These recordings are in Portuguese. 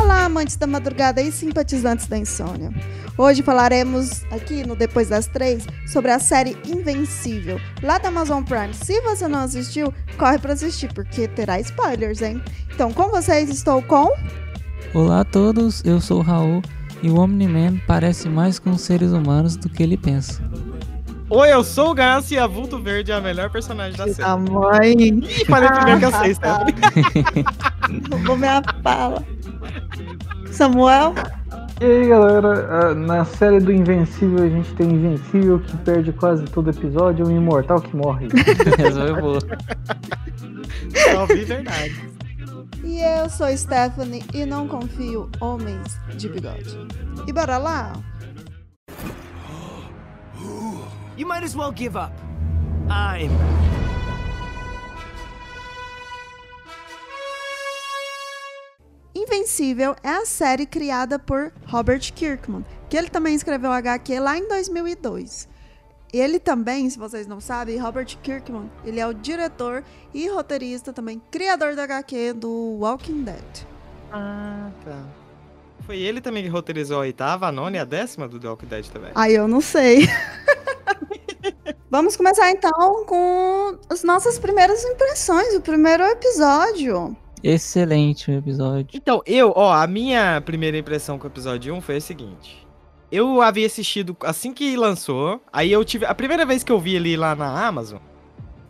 Olá, amantes da madrugada e simpatizantes da insônia. Hoje falaremos aqui no Depois das Três sobre a série Invencível, lá da Amazon Prime. Se você não assistiu, corre para assistir, porque terá spoilers, hein? Então, com vocês estou com. Olá a todos, eu sou o Raul e o Omni-Man parece mais com seres humanos do que ele pensa. Oi, eu sou o Ganso e a Vulto Verde é a melhor personagem da série. A mãe. Ih, falei primeiro que eu sei, Stephanie. Roubou minha fala. Samuel? E aí galera, ah, na série do Invencível a gente tem o Invencível que perde quase todo episódio e o Imortal que morre. Resolveu boa. Só vi verdade. E eu sou Stephanie e não confio homens de bigode. E bora lá? You might as well give up. I'm. Invencível é a série criada por Robert Kirkman, que ele também escreveu HQ lá em 2002. Ele também, se vocês não sabem, Robert Kirkman, ele é o diretor e roteirista também, criador da HQ do Walking Dead. Ah, tá. Foi ele também que roteirizou a oitava, a nona e a décima do The Walking Dead também. Aí eu não sei. Vamos começar então com as nossas primeiras impressões, o primeiro episódio. Excelente o episódio. Então, eu, ó, a minha primeira impressão com o episódio 1 foi a seguinte. Eu havia assistido assim que lançou, aí eu tive. A primeira vez que eu vi ele lá na Amazon,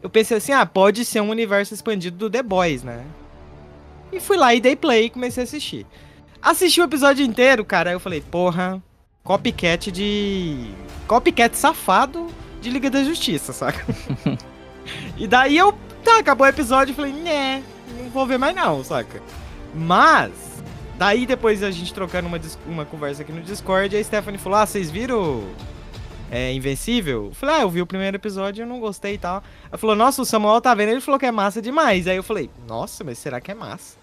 eu pensei assim, ah, pode ser um universo expandido do The Boys, né? E fui lá e dei play e comecei a assistir. Assisti o episódio inteiro, cara, aí eu falei, porra, copycat de. Copycat safado de Liga da Justiça, saca? e daí eu. Tá, acabou o episódio e falei, né, vou ver mais não, saca? Mas, daí depois a gente trocando uma, uma conversa aqui no Discord, a Stephanie falou, ah, vocês viram é, Invencível? Eu falei, ah, eu vi o primeiro episódio e eu não gostei e tal. Ela falou, nossa, o Samuel tá vendo, ele falou que é massa demais. Aí eu falei, nossa, mas será que é massa?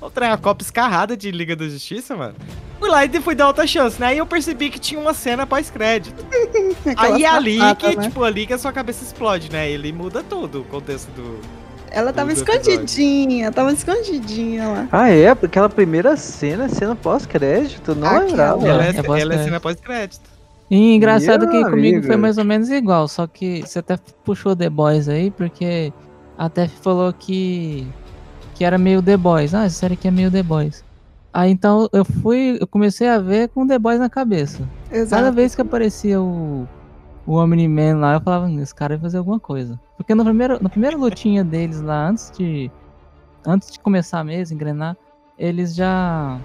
Outra uma copa escarrada de Liga da Justiça, mano. Fui lá e fui dar outra chance, né? Aí eu percebi que tinha uma cena pós-crédito. Aí é ali que, né? tipo, ali que a sua cabeça explode, né? Ele muda tudo o contexto do. Ela tava episódio. escondidinha, tava escondidinha lá. ah é? Aquela primeira cena, cena pós-crédito, não Aquela. lembrava. Ela é, é ela é pós-crédito. cena pós-crédito. E engraçado Meu que comigo amigo. foi mais ou menos igual, só que você até puxou The Boys aí, porque a Tef falou que que era meio The Boys. Ah, essa série aqui é meio The Boys. Aí então eu fui, eu comecei a ver com The Boys na cabeça. Cada Exato. vez que aparecia o, o Omni-Man lá, eu falava, "Hum, esse cara vai fazer alguma coisa. Porque no primeiro, na primeira lutinha deles lá, antes de antes de começar mesmo, engrenar, eles já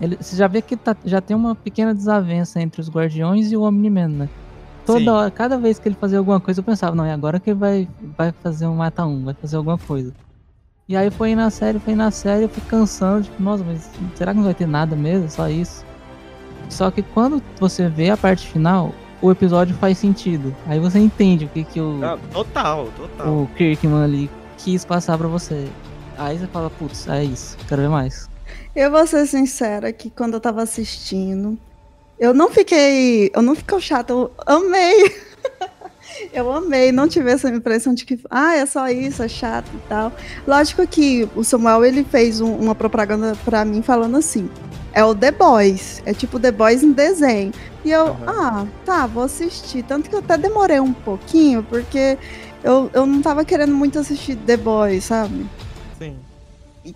ele, você já vê que tá- já tem uma pequena desavença entre os Guardiões e o Omni-Man, né? Toda Sim. hora, cada vez que ele fazia alguma coisa, eu pensava, não, é agora que ele vai, vai fazer um mata um, vai fazer alguma coisa. E aí foi na série, foi na série, eu fui cansando, tipo, nossa, mas será que não vai ter nada mesmo? Só isso? Só que quando você vê a parte final, o episódio faz sentido. Aí você entende o que, que o, Ah, total, total. o Kirkman ali quis passar pra você. Aí você fala, putz, é isso, quero ver mais. Eu vou ser sincera que quando eu tava assistindo, eu não fiquei. Eu não fiquei chata, eu amei. eu amei, não tive essa impressão de que, ah, é só isso, é chato e tal. Lógico que o Samuel ele fez um- uma propaganda pra mim falando assim: é o The Boys, é tipo The Boys em desenho. E eu, Aham. ah, tá, vou assistir. Tanto que eu até demorei um pouquinho, porque eu, eu não tava querendo muito assistir The Boys, sabe? Sim.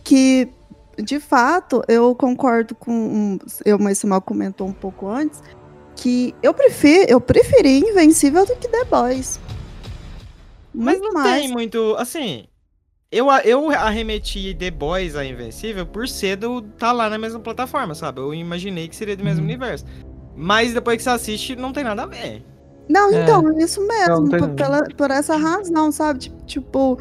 que de fato eu concordo com eu mas Samuel comentou um pouco antes que eu prefiro eu preferi Invencível do que The Boys Mas não mais. tem muito. Assim. Eu, eu arremeti The Boys a Invencível por ser do tá lá na mesma plataforma, sabe? Eu imaginei que seria do mesmo Uhum. universo. Mas depois que você assiste, não tem nada a ver. não É. então é isso mesmo Não, tem- por, pela- por essa razão sabe Tipo- tipo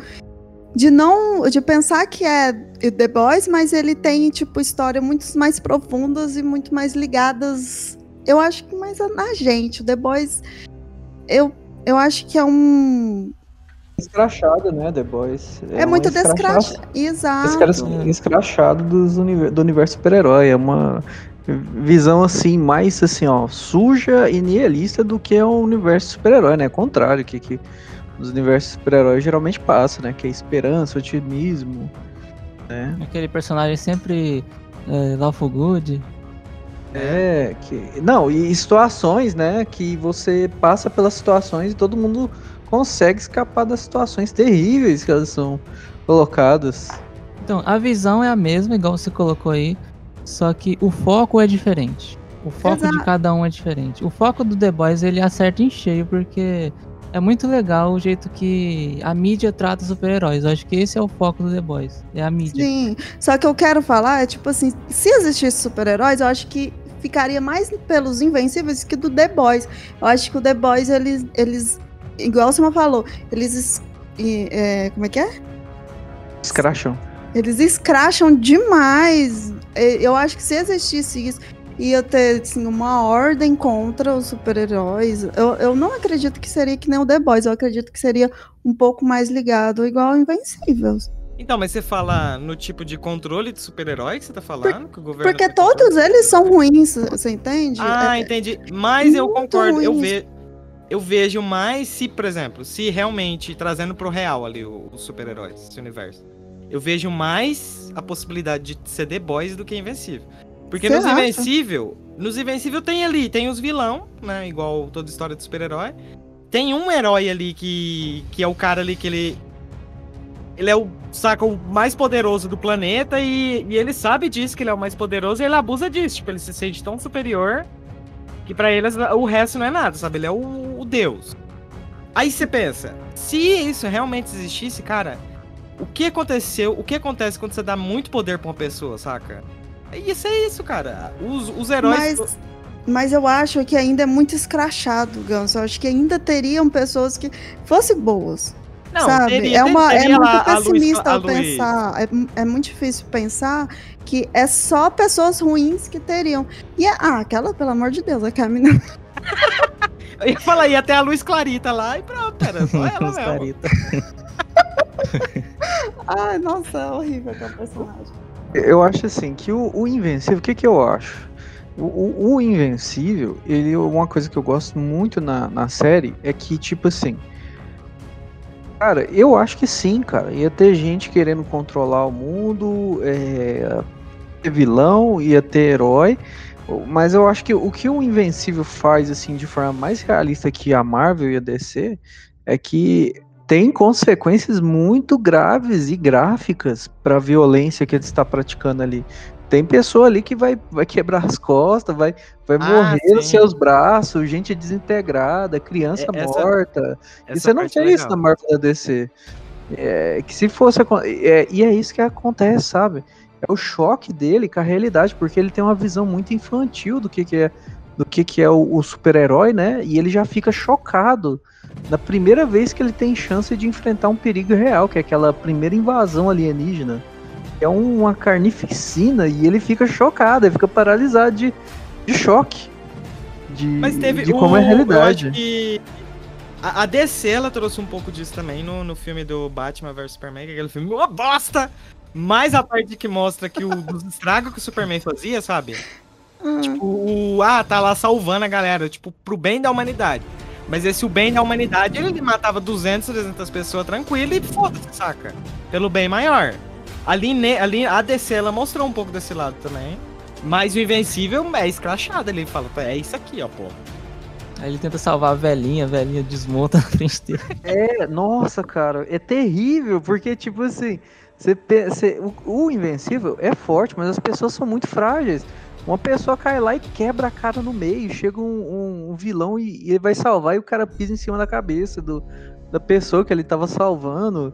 de não de pensar que é The Boys mas ele tem tipo histórias muito mais profundas e muito mais ligadas eu acho que mais a- na gente o The Boys eu eu acho que é um escrachado, né, The Boys? É, uma muito escracha- descrachado. Exato. escra- escrachado dos univer- do universo super-herói. É uma visão assim, mais assim, ó, suja e nihilista do que é o universo super-herói, né? Contrário, que, que os universos super-heróis geralmente passa, né? Que é esperança, otimismo, né? Aquele personagem sempre é, lawful good. É, que. Não, e situações, né? Que você passa pelas situações e todo mundo consegue escapar das situações terríveis que elas são colocadas. Então, a visão é a mesma, igual você colocou aí, só que o foco é diferente. O foco de Exato. cada um é diferente. O foco do The Boys ele acerta em cheio, porque é muito legal o jeito que a mídia trata super-heróis. Eu acho que esse é o foco do The Boys, é a mídia. Sim. Só que eu quero falar é tipo assim, se existisse super-heróis, eu acho que ficaria mais pelos Invencíveis que do The Boys. Eu acho que o The Boys, eles, eles igual você falou, eles. es- é, como é que é? Escracham. Eles escracham demais. Eu acho que se existisse isso, ia ter assim, uma ordem contra os super-heróis. Eu, eu não acredito que seria que nem o The Boys. Eu acredito que seria um pouco mais ligado, igual ao Invencíveis. Então, mas você fala no tipo de controle de super-herói que você tá falando? que o governo Porque controle todos eles são ruins, você entende? Ah, É- entendi. Mas eu concordo. Eu, ruins. ve... eu vejo mais se, por exemplo, se realmente trazendo pro real ali os super-heróis, esse universo. Eu vejo mais a possibilidade de ser The Boys do que Invencível. Porque Você nos acha? Invencível, nos Invencível tem ali, tem os vilão, né? Igual toda história de super-herói. Tem um herói ali que, que é o cara ali que ele. Ele é o, saca, o mais poderoso do planeta e, e ele sabe disso, que ele é o mais poderoso e ele abusa disso. Tipo, ele se sente tão superior que pra eles o resto não é nada, sabe? Ele é o, o deus. Aí você pensa, se isso realmente existisse, cara, o que aconteceu, o que acontece quando você dá muito poder pra uma pessoa, saca? Ia ser isso, cara. Os, os heróis. Mas, mas eu acho que ainda é muito escrachado, Ganso. Eu acho que ainda teriam pessoas que fossem boas. Não, sabe? teria- é uma, é muito a pessimista a Luiz- pensar. É, é muito difícil pensar que é só pessoas ruins que teriam. E é- ah, aquela, pelo amor de Deus, aquela menina. Eu ia falar, ia até a Luz Clarita lá e pronto, era só ela Os mesmo. carita. Ai, nossa, é horrível aquela personagem. Eu acho assim que o, o Invencível, o que, que eu acho? O, o- o Invencível, ele uma coisa que eu gosto muito na, na série é que, tipo assim. Cara, eu acho que sim, cara. Ia ter gente querendo controlar o mundo, é, ter vilão, ia ter herói. Mas eu acho que o que o Invencível faz, assim, de forma mais realista que a Marvel e a DC, é que tem consequências muito graves e gráficas para a violência que ele está praticando ali. Tem pessoa ali que vai, vai quebrar as costas, vai, vai Ah, morrer nos seus braços, gente desintegrada, criança É, essa- morta. E Essa você não parte é tem isso na Marvel da DC. É, que se fosse. É, e é isso que acontece, sabe? É o choque dele com a realidade, porque ele tem uma visão muito infantil do que, que é do que, que é o, o super-herói, né? E ele já fica chocado na primeira vez que ele tem chance de enfrentar um perigo real, que é aquela primeira invasão alienígena. É uma carnificina e ele fica chocado, ele fica paralisado de, de choque. De, Mas teve de o- como é a realidade. A, a DC ela trouxe um pouco disso também no, no filme do Batman vs Superman, que é aquele filme uma bosta. Mas a parte que mostra que o dos estragos que o Superman fazia, sabe? Ah, Tipo, o, ah, tá lá salvando a galera, tipo, pro bem da humanidade. Mas esse o bem da humanidade, ele matava 200, 300 pessoas tranquilo e foda-se, saca? Pelo bem maior. Ali, ne, ali a DC, ela mostrou um pouco desse lado também. Mas o Invencível é escrachado, ele fala, é isso aqui, ó, pô. Aí ele tenta salvar a velhinha, a velhinha desmonta na frente dele. É, nossa, cara, é terrível, porque, tipo assim, você, você- o, o Invencível é forte, mas as pessoas são muito frágeis. Uma pessoa cai lá e quebra a cara no meio, chega um, um- um vilão e, e ele vai salvar e o cara pisa em cima da cabeça do, da pessoa que ele tava salvando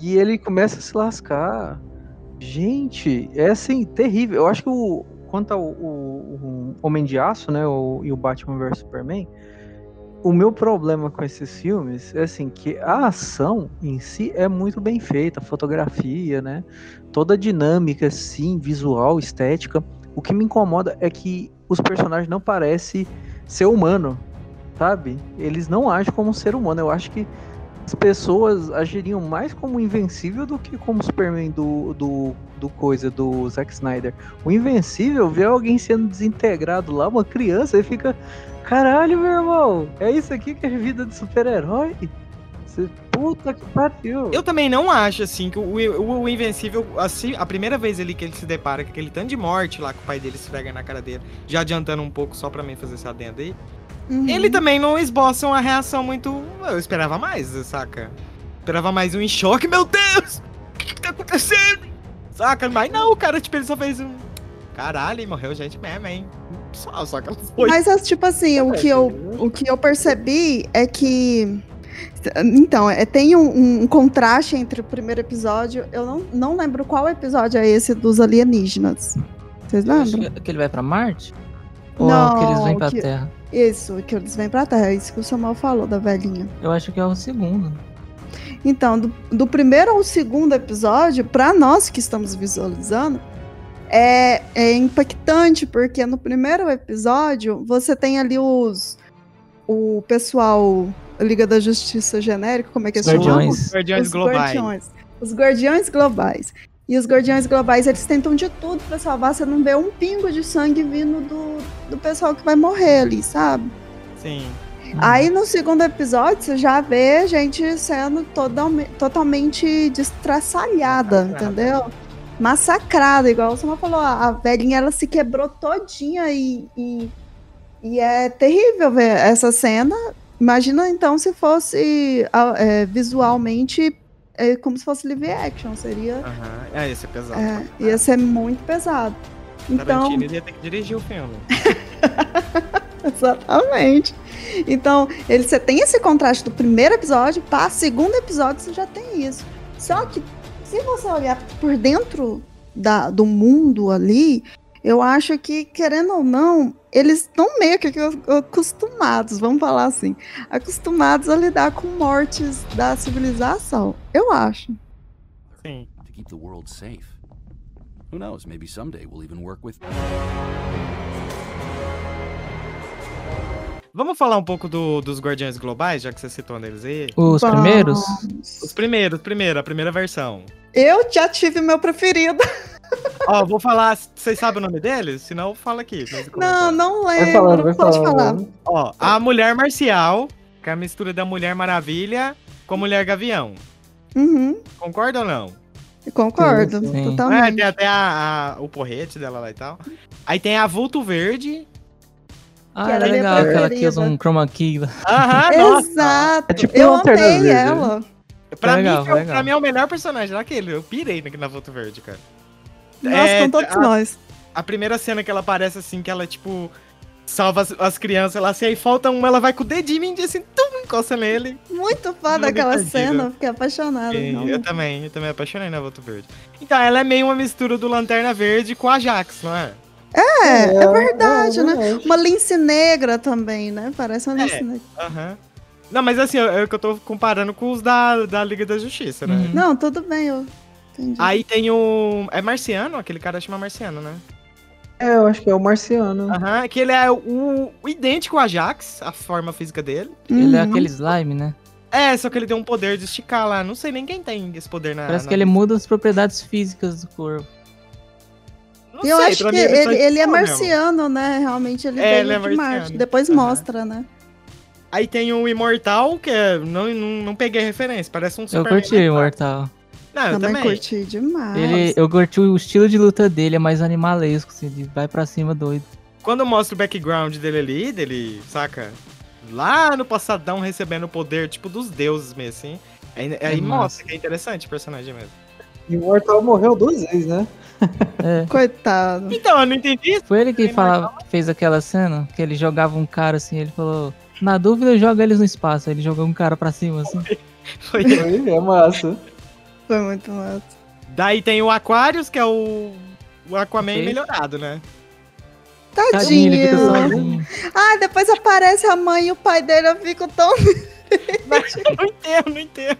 e ele começa a se lascar. Gente, é assim, terrível. Eu acho que o, quanto ao o, o Homem de Aço, né, o, e o Batman vs Superman, o meu problema com esses filmes é assim que a ação em si é muito bem feita, a fotografia, né? Toda a dinâmica, sim, visual, estética. O que me incomoda é que os personagens não parecem ser humano, sabe? Eles não agem como um ser humano. Eu acho que as pessoas agiriam mais como Invencível do que como Superman do, do, do coisa, do Zack Snyder. O Invencível vê alguém sendo desintegrado lá, uma criança, e fica. Caralho, meu irmão, é isso aqui que é vida de super-herói? Puta que pariu. Eu também não acho, assim, que o, o, o Invencível, assim, a primeira vez ali que ele se depara com aquele tanto de morte lá que o pai dele esfrega na cara dele, já adiantando um pouco só pra mim fazer esse adendo aí, Uhum. ele também não esboça uma reação muito. Eu esperava mais, saca? Esperava mais um em choque, meu Deus! O que, que tá acontecendo? Saca? Mas não, o cara, tipo, ele só fez um. Caralho, e morreu gente mesmo, hein? Só, só que foi. Mas é, tipo assim, o que, eu, o que eu percebi é que. Então, é, tem um, um contraste entre o primeiro episódio. Eu não, não lembro qual episódio é esse dos alienígenas. Vocês lembram? que, que ele vai pra Marte? Ou é o que eles vêm Não, pra que- Terra? Isso, que eles vêm pra Terra. Isso que o Samuel falou da velhinha. Eu acho que é o segundo. Então, do, do primeiro ao segundo episódio, pra nós que estamos visualizando, é, é impactante, porque no primeiro episódio você tem ali os. O pessoal Liga da Justiça genérico, como é que Os eles chamam? Guardiões. Guardiões os Globais. Guardiões. Os Guardiões Globais. E os Guardiões Globais, eles tentam de tudo pra salvar. Você não vê um pingo de sangue vindo do, do pessoal que vai morrer ali, sabe? Sim. Aí no segundo episódio você já vê gente sendo todalme- totalmente destraçalhada, Massacrada. entendeu? Massacrada, igual o Samuel falou, a a velhinha ela se quebrou todinha e, e, e é terrível ver essa cena. Imagina então se fosse é, visualmente é, como se fosse live action, seria Aham. É, esse é pesado. é, ia ser muito pesado. Então, Tarantino ia ter que dirigir o filme. Exatamente. Então, ele, você tem esse contraste do primeiro episódio para segundo episódio, você já tem isso. Só que, se você olhar por dentro da, do mundo ali, eu acho que, querendo ou não, eles estão meio que acostumados, vamos falar assim, acostumados a lidar com mortes da civilização. Eu acho. Sim. to keep the world safe. Who knows, maybe someday we'll even work with. Vamos falar um pouco do- dos Guardiões Globais, já que você citou neles aí? Os Vamos. primeiros? Os primeiros, primeiro, a primeira versão. Eu já tive meu preferido. Ó, vou falar, vocês sabem o nome deles? Se não, fala aqui. Não, não Vai lembro. falando, vai Pode falando. falar. Ó, a Mulher Marcial, que é a mistura da Mulher Maravilha com a Mulher Gavião. Uhum, Concorda ou não? concordo, Sim, sim. É, totalmente. tem até a, a- o porrete dela lá e tal. Aí tem a Vulto Verde. Ah, Que era era minha legal aquela que usa um chroma key. Aham. Exato. É tipo eu amei Verde, ela. Pra, É legal, mim, foi- legal. pra mim é o melhor personagem daquele. Eu pirei na Vulto Verde, cara. Nossa, É, com todos a- nós. A primeira cena que ela aparece assim, que ela, tipo, salva as, as crianças lá, assim, aí falta uma, ela vai com o dedinho e assim, tum, encosta nele. Muito daquela divertido. cena, eu fiquei apaixonada. Eu também, eu também apaixonei na Vulto Verde. Então, ela é meio uma mistura do Lanterna Verde com a Jax, não é? É, é verdade, é né? verdade. Uma lince negra também, né? Parece uma lince É. negra. Aham. Não, mas assim, é o que eu tô comparando com os da, da Liga da Justiça, né? Uhum. Não, tudo bem, eu entendi. Aí tem o. É Marciano? Aquele cara chama Marciano, né? É, eu acho que é o Marciano. Aham, que ele é o, o idêntico a Jax, a forma física dele. Ele é Uhum. aquele slime, né? É, só que ele tem um poder de esticar lá. Não sei nem quem tem esse poder na. Parece na que ele muda as propriedades físicas do corpo. Não Eu sei, acho que mim ele ele, ele é mesmo. marciano, né? Realmente ele É, veio ele é de Marte. marciano. Depois Aham. mostra, né? Aí tem o Imortal, que é. Não, não, não peguei a referência, parece um Eu Superman. curti o Imortal. Não, eu também, também. curti demais. Ele, eu curti o estilo de luta dele, é mais animalesco, assim, ele vai pra cima doido. Quando mostra o background dele ali, dele, saca? Lá no passadão recebendo o poder, tipo, dos deuses mesmo, assim. Aí, aí massa. mostra que é interessante o personagem mesmo. E o Imortal morreu duas vezes, né? É. Coitado. Então, eu não entendi isso. Foi ele que falava, fez aquela cena, que ele jogava um cara assim, ele falou, na dúvida joga eles no espaço, aí ele jogou um cara pra cima, assim. Foi. Foi, é massa. Foi muito massa. Daí tem o Aquarius, que é o, o Aquaman Ok. melhorado, né? Tadinho, ele fica Tadinho. Ah, depois aparece a mãe e o pai dele, eu fico tão. não entendo, não entendo.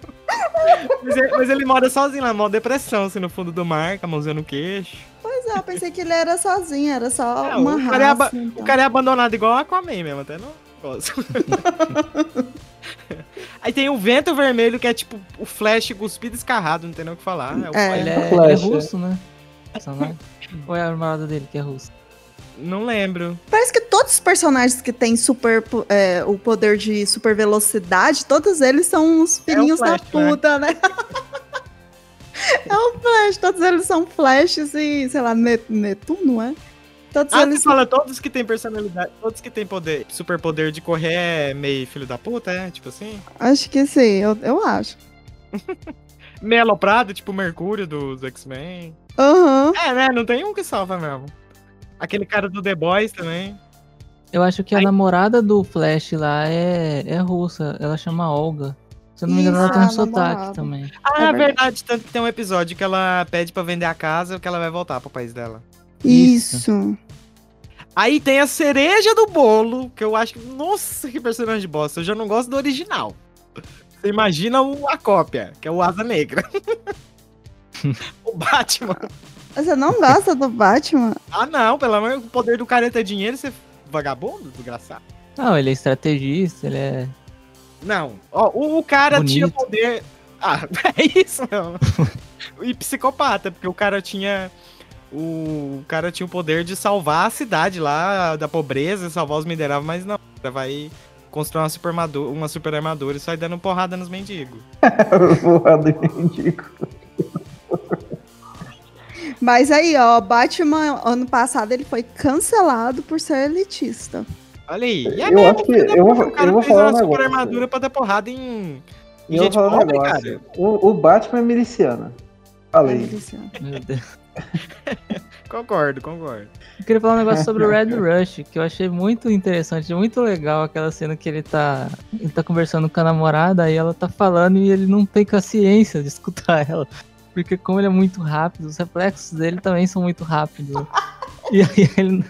Mas ele, mas ele mora sozinho lá, mó depressão, assim, no fundo do mar, com a mãozinha no queixo. Pois é, eu pensei que ele era sozinho, era só É, uma o cara é raça. então. O cara é abandonado igual o Aquaman mesmo, até não gosto. Aí tem o vento vermelho, que é tipo o Flash cuspido escarrado, não tem nem o que falar. É o É. Flash. Ele é, Flash, ele é é. russo, né? Personagem. Ou é a armada dele que é russa? Não lembro. Parece que todos os personagens que têm super, é, o poder de super velocidade, todos eles são uns filhinhos Flash, da puta, né? é o Flash, todos eles são Flashes e, sei lá, Ne- Netuno, é? Todos Ah, eles você fala todos que tem personalidade, todos que tem poder, super poder de correr é meio filho da puta, é? Tipo assim? Acho que sim, eu, eu acho. Meio aloprado, tipo o Mercúrio dos X-Men. Aham. É, né? Não tem um que salva mesmo. Aquele cara do The Boys também. Eu acho que a Aí- namorada do Flash lá é, é russa. Ela chama Olga. Se eu não me engano, ela tem um sotaque também. Ah, É é verdade. verdade. Tanto que tem um episódio que ela pede pra vender a casa que ela vai voltar pro país dela. Isso. Isso. Aí tem a cereja do bolo, que eu acho que. Nossa, que personagem de bosta. Eu já não gosto do original. Você imagina o- a cópia, que é o Asa Negra. o Batman. Você não gosta do Batman? Ah, não, pelo amor o poder do careta é dinheiro, você é vagabundo, desgraçado. Não, ele é estrategista, ele é. Não. Ó, o, o cara Bonito. tinha poder. Ah, é isso, não. e psicopata, porque o cara tinha. O cara tinha o poder de salvar a cidade lá da pobreza, salvar os mineráveis, mas não. Vai construir uma super, armadura, uma super armadura e sai dando porrada nos mendigos. Porra do mendigo. Mas aí, ó, Batman, ano passado, ele foi cancelado por ser elitista. Olha aí. E é Eu mesmo, acho que- eu vou- o cara eu vou fez falar uma um super negócio. armadura pra dar porrada em. E eu vou Gente falar um negócio. cara. O, o Batman é miliciano. Falei. Elitista. Meu Deus. Concordo, concordo. Eu queria falar um negócio sobre o Red Rush, que eu achei muito interessante, muito legal aquela cena que ele tá. Ele tá conversando com a namorada, aí ela tá falando e ele não tem paciência de escutar ela. Porque como ele é muito rápido, os reflexos dele também são muito rápidos. E aí ele.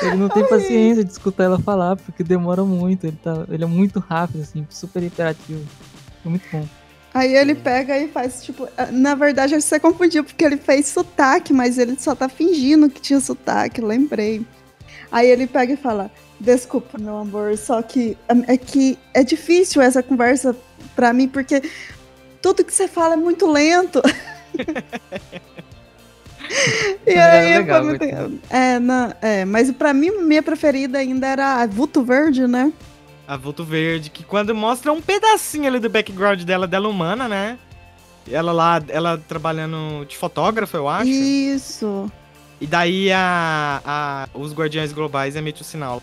Ele não tem paciência de escutar ela falar, porque demora muito. Ele, tá, ele é muito rápido, assim, super hiperativo. É muito bom. Aí ele pega e faz, tipo, na verdade você confundiu porque ele fez sotaque, mas ele só tá fingindo que tinha sotaque, lembrei. Aí ele pega e fala: Desculpa, meu amor, só que é que é difícil essa conversa pra mim, porque tudo que você fala é muito lento. e Mas aí, era legal, muito- muito é, não, é, mas pra mim, minha preferida ainda era a Vulto Verde, né? A Vulto Verde, que quando mostra um pedacinho ali do background dela, dela humana, né? Ela lá, ela trabalhando de fotógrafa, eu acho. E, Isso. daí a, a- os Guardiões Globais emitem o sinal.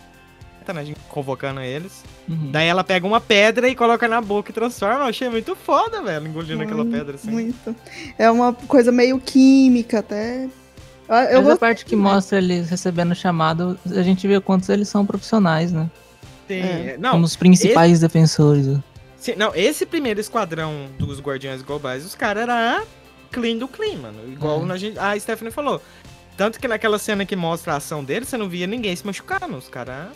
Tá, né? A gente convocando eles. Uhum. Daí ela pega uma pedra e coloca na boca e transforma. Eu achei muito foda, velho, engolindo aquela pedra assim. Muito. É uma coisa meio química até. Eu, eu Mas a parte que mostra eles recebendo o chamado, a gente vê quantos eles são profissionais, né? Sim, É. Não, Como os principais defensores. sim, não, esse primeiro esquadrão dos Guardiões Globais, os caras eram clean do clean, mano. Igual Uhum. a, gente, a Stephanie falou. Tanto que naquela cena que mostra a ação deles, você não via ninguém se machucando. Os caras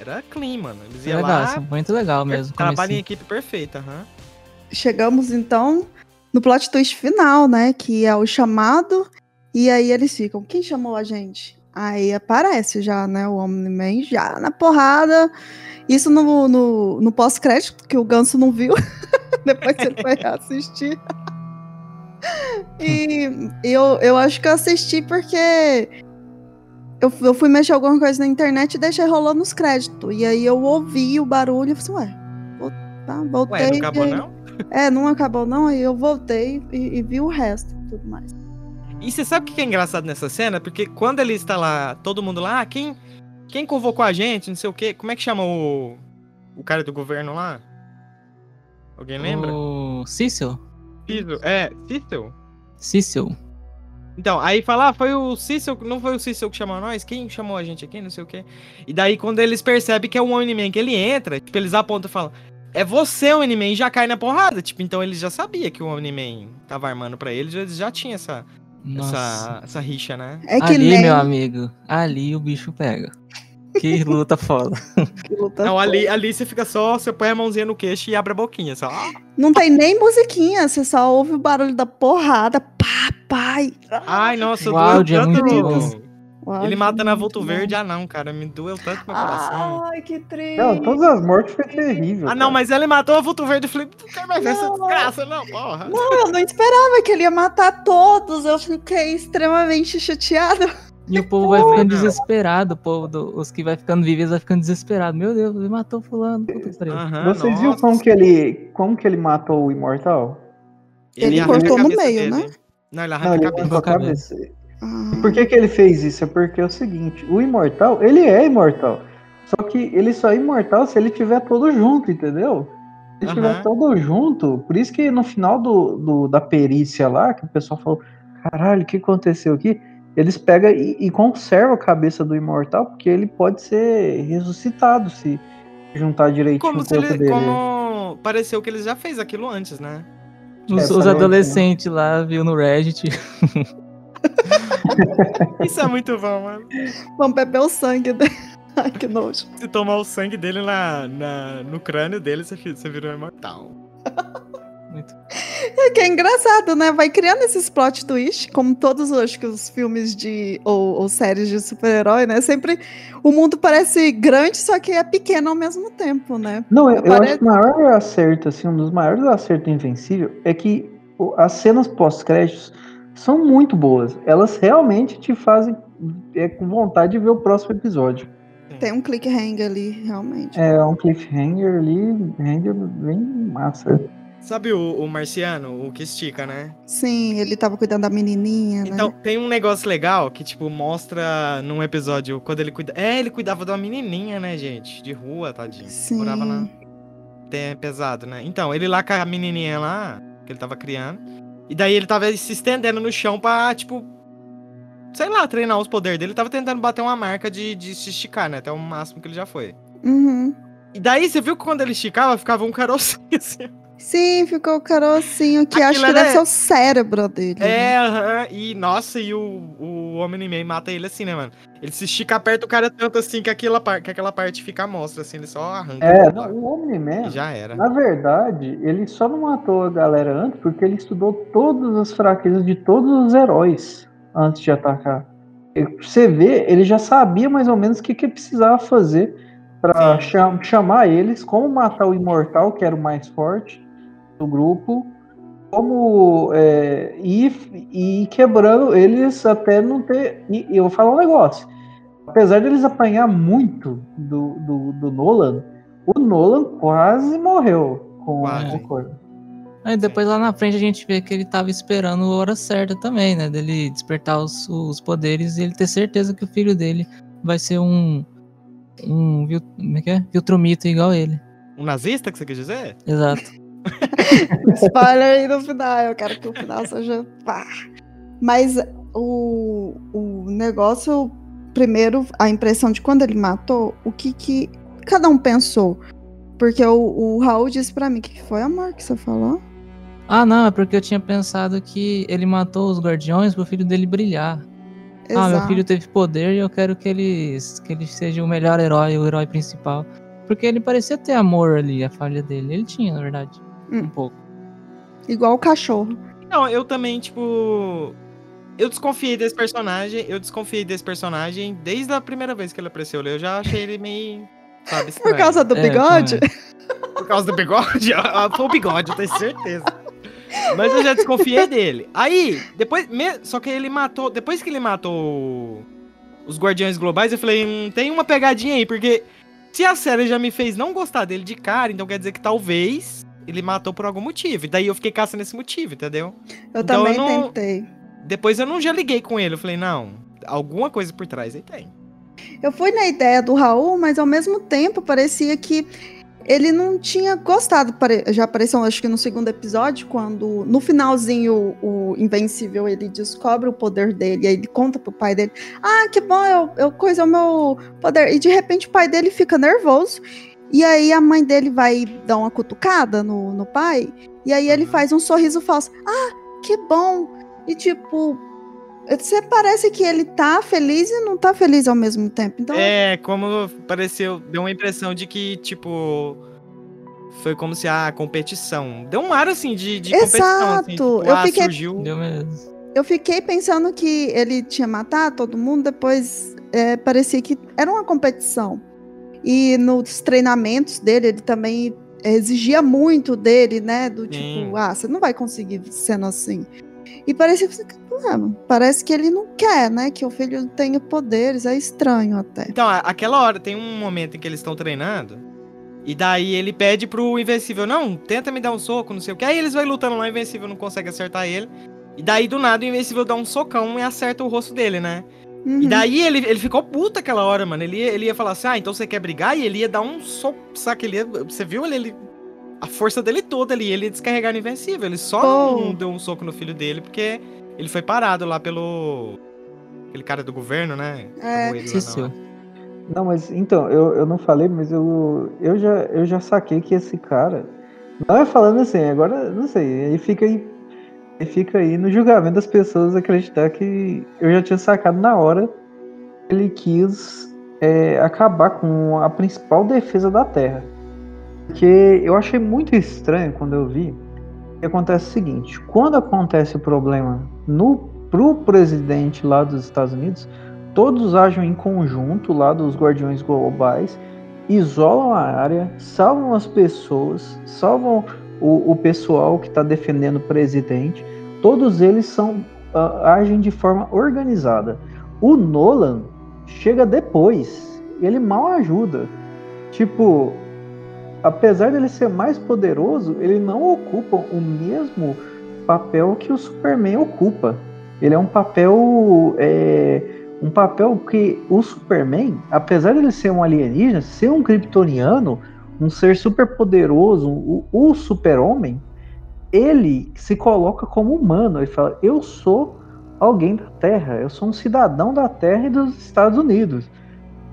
era clean, mano. Eles É iam legal, lá, muito legal mesmo. trabalho em equipe perfeita, aham. Chegamos então no plot twist final, né? Que é o chamado. E aí eles ficam. Quem chamou a gente? Aí aparece já, né? O Omni-Man já na porrada. Isso no, no, no pós-crédito, que o Ganso não viu. Depois ele foi assistir. e eu, eu acho que eu assisti porque eu, eu fui mexer alguma coisa na internet e deixei rolando nos créditos. E aí eu ouvi o barulho e falei assim, ué, tá, voltei. Ué, não acabou aí- não? é, não acabou não, aí eu voltei e, e vi o resto e tudo mais. E você sabe o que é engraçado nessa cena? Porque quando ele está lá, todo mundo lá, ah, quem, quem convocou a gente, não sei o quê, como é que chama o, o cara do governo lá? Alguém lembra? O Cecil? Cícero. É, Cícero? Cecil. Então, aí fala, ah, foi o Cícero, não foi o Cícero que chamou nós? Quem chamou a gente aqui, não sei o quê. E daí quando eles percebem que é o Omni-Man que ele entra, tipo, eles apontam e falam, é você o Omni-Man, e já cai na porrada. Tipo, então eles já sabiam que o Omni-Man tava armando pra eles, eles já tinham essa, Nossa. essa, essa rixa, né? É que ali, nem meu amigo, ali o bicho pega. Que luta foda. que luta Não, foi. ali, ali você fica só, você põe a mãozinha no queixo e abre a boquinha, só. Não tem nem musiquinha, você só ouve o barulho da porrada, pá, e- Ai, nossa, O doeu áudio é muito bom. Ele mata na Vulto bom. Verde, ah não, cara, me doeu tanto meu coração. Ai, que triste. Não, todas as mortes foi terrível. Ah não, cara. mas ele matou a Vulto Verde, eu falei, não quero mais ver essa desgraça, não, porra. Não, eu não esperava que ele ia matar todos. Eu fiquei extremamente chateada. E o povo vai ficando desesperado, o povo, do- os que vai ficando vivos vai ficando desesperado. Meu Deus, ele matou fulano. Puta que pariu. Aham, Vocês viram como que ele. Como que ele matou o imortal? Ele a cortou no meio, dele. né? Não, ele ele arrancou a a cabeça. cabeça. Ah, Por que, que ele fez isso? É porque é o seguinte, o imortal, ele é imortal. Só que ele só é imortal se ele tiver todo junto, entendeu? Se ele Aham. estiver todo junto, por isso que no final do, do- da perícia lá, que o pessoal falou, caralho, o que aconteceu aqui? Eles pegam e, e conservam a cabeça do imortal, porque ele pode ser ressuscitado se juntar direitinho Como o se corpo ele. dele. Como pareceu que ele já fez aquilo antes, né? Os, Essa os adolescentes lá viu no Reddit. Isso é muito bom, mano. Vamos beber o sangue dele. Ai, que nojo. Se tomar o sangue dele na, na- no crânio dele, você, você virou imortal. É que é engraçado, né? Vai criando esses plot twist, como todos acho que os filmes de ou, ou séries de super-herói, né? Sempre o mundo parece grande, só que é pequeno ao mesmo tempo, né? Não, eu, acho que o maior acerto, assim, um dos maiores acertos do Invencível é que as cenas pós-créditos são muito boas. Elas realmente te fazem é, com vontade de ver o próximo episódio. Tem um clickhanger ali, realmente. É um cliffhanger ali, hanger bem massa. Sabe o, o marciano, o que estica, né? Sim, ele tava cuidando da menininha, Então, né? tem um negócio legal que, tipo, mostra num episódio quando ele cuida. É, ele cuidava de uma menininha, né, gente? De rua, tadinho. Sim. Morava lá. É pesado, né? Então, ele lá com a menininha lá, que ele tava criando. E daí ele tava se estendendo no chão pra, tipo. Sei lá, treinar os poderes dele. Ele tava tentando bater uma marca de, de se esticar, né? Até o máximo que ele já foi. Uhum. E daí, você viu que quando ele esticava, ficava um carocinho assim. Sim, ficou o carocinho que Aquilo acho que era- deve ser o cérebro dele. né? É, aham. E, nossa, e o, o Homem-Man mata ele assim, né, mano? Ele se estica perto do cara tanto assim que aquela, par que aquela parte fica mostra, assim, ele só arranca. É, o não, o Omni-Man, já era. na verdade, ele só não matou a galera antes porque ele estudou todas as fraquezas de todos os heróis antes de atacar. E Você vê, ele já sabia mais ou menos o que, que precisava fazer pra Sim. cham- chamar eles, como matar o Imortal, que era o mais forte do grupo, como é, ir, ir quebrando eles até não ter. E e eu vou falar um negócio. Apesar deles apanhar muito do, do, do Nolan, o Nolan quase morreu com Quase. a coisa. Aí depois lá na frente a gente vê que ele tava esperando a hora certa também, né? Dele despertar os, os poderes e ele ter certeza que o filho dele vai ser um. Um. Como é que é? Viltrumito igual ele. Um nazista que você quer dizer? Exato. Spoiler aí no final, eu quero que o final seja. pá. Mas o, o negócio, primeiro, a impressão de quando ele matou, o que que cada um pensou? Porque o, o Raul disse pra mim que foi amor que você falou. Ah, não, é porque eu tinha pensado que ele matou os guardiões pro filho dele brilhar. Ah, meu Exato. filho teve poder e eu quero que ele, que ele seja o melhor herói, o herói principal. Porque ele parecia ter amor ali, a falha dele. Ele tinha, na verdade. Hum. Um pouco. Igual o cachorro. Não, eu também, tipo. Eu desconfiei desse personagem, eu desconfiei desse personagem desde a primeira vez que ele apareceu. Eu já achei ele meio. Sabe, Por causa do É, bigode? também. Por causa do bigode? Ah, Foi o bigode, eu tenho certeza. Mas eu já desconfiei dele. Aí, depois. me- Só que ele matou. Depois que ele matou os Guardiões Globais, eu falei, hum, tem uma pegadinha aí, porque se a série já me fez não gostar dele de cara, então quer dizer que talvez ele matou por algum motivo. E daí eu fiquei caçando esse motivo, entendeu? Eu Então, também eu não- tentei. Depois eu não já liguei com ele. Eu falei, não, alguma coisa por trás aí tem. Eu fui na ideia do Raul, mas ao mesmo tempo parecia que ele não tinha gostado. Já apareceu, acho que no segundo episódio, quando no finalzinho o Invencível ele descobre o poder dele, e aí ele conta pro pai dele: Ah, que bom, eu, eu coisa o meu poder. E de repente o pai dele fica nervoso. E aí a mãe dele vai dar uma cutucada no, no pai. E aí ele Uhum. faz um sorriso falso. Ah, que bom! E tipo, você parece que ele tá feliz e não tá feliz ao mesmo tempo. Então, É, como pareceu, deu uma impressão de que, tipo. Foi como se a competição. Deu um ar assim de, de competição. Assim, Exato, tipo, eu ah, fiquei- surgiu. Eu fiquei pensando que ele tinha matado todo mundo, depois é, parecia que era uma competição. E nos treinamentos dele, ele também exigia muito dele, né? Do tipo, Sim. ah, você não vai conseguir sendo assim. E parecia que ah, parece que ele não quer, né? Que o filho tenha poderes, é estranho até. Então, aquela hora tem um momento em que eles estão treinando. E daí ele pede pro Invencível, não, tenta me dar um soco, não sei o que. Aí eles vão lutando lá, o Invencível não consegue acertar ele. E daí, do nada, o Invencível dá um socão e acerta o rosto dele, né? E Uhum. daí ele, ele ficou puto aquela hora, mano. Ele, ia- ele ia falar assim, ah, então você quer brigar? E ele ia dar um soco, saca? Ele ia, você viu ele, ele- a força dele toda ali, ele ia descarregar no Invencível. Ele só Pô. não deu um soco no filho dele porque ele foi parado lá pelo... Aquele cara do governo, né? É. Hora. Não, mas então, eu, eu não falei, mas eu, eu, já, eu já saquei que esse cara. Não é falando assim, agora não sei, ele fica aí. Ele fica aí no julgamento das pessoas acreditar que eu já tinha sacado na hora que ele quis é, acabar com a principal defesa da Terra. Porque eu achei muito estranho quando eu vi que acontece o seguinte, quando acontece o problema no, pro presidente lá dos Estados Unidos, todos agem em conjunto lá dos Guardiões Globais, isolam a área, salvam as pessoas, salvam o, o pessoal que está defendendo o presidente. Todos eles são ah, agem de forma organizada. O Nolan chega depois, ele mal ajuda. Tipo, apesar dele ser mais poderoso, ele não ocupa o mesmo papel que o Superman ocupa. Ele é um papel é, um papel que o Superman, apesar de ele ser um alienígena, ser um kryptoniano, um ser super poderoso, o, o super-homem, ele se coloca como humano. Ele fala: Eu sou alguém da Terra, eu sou um cidadão da Terra e dos Estados Unidos.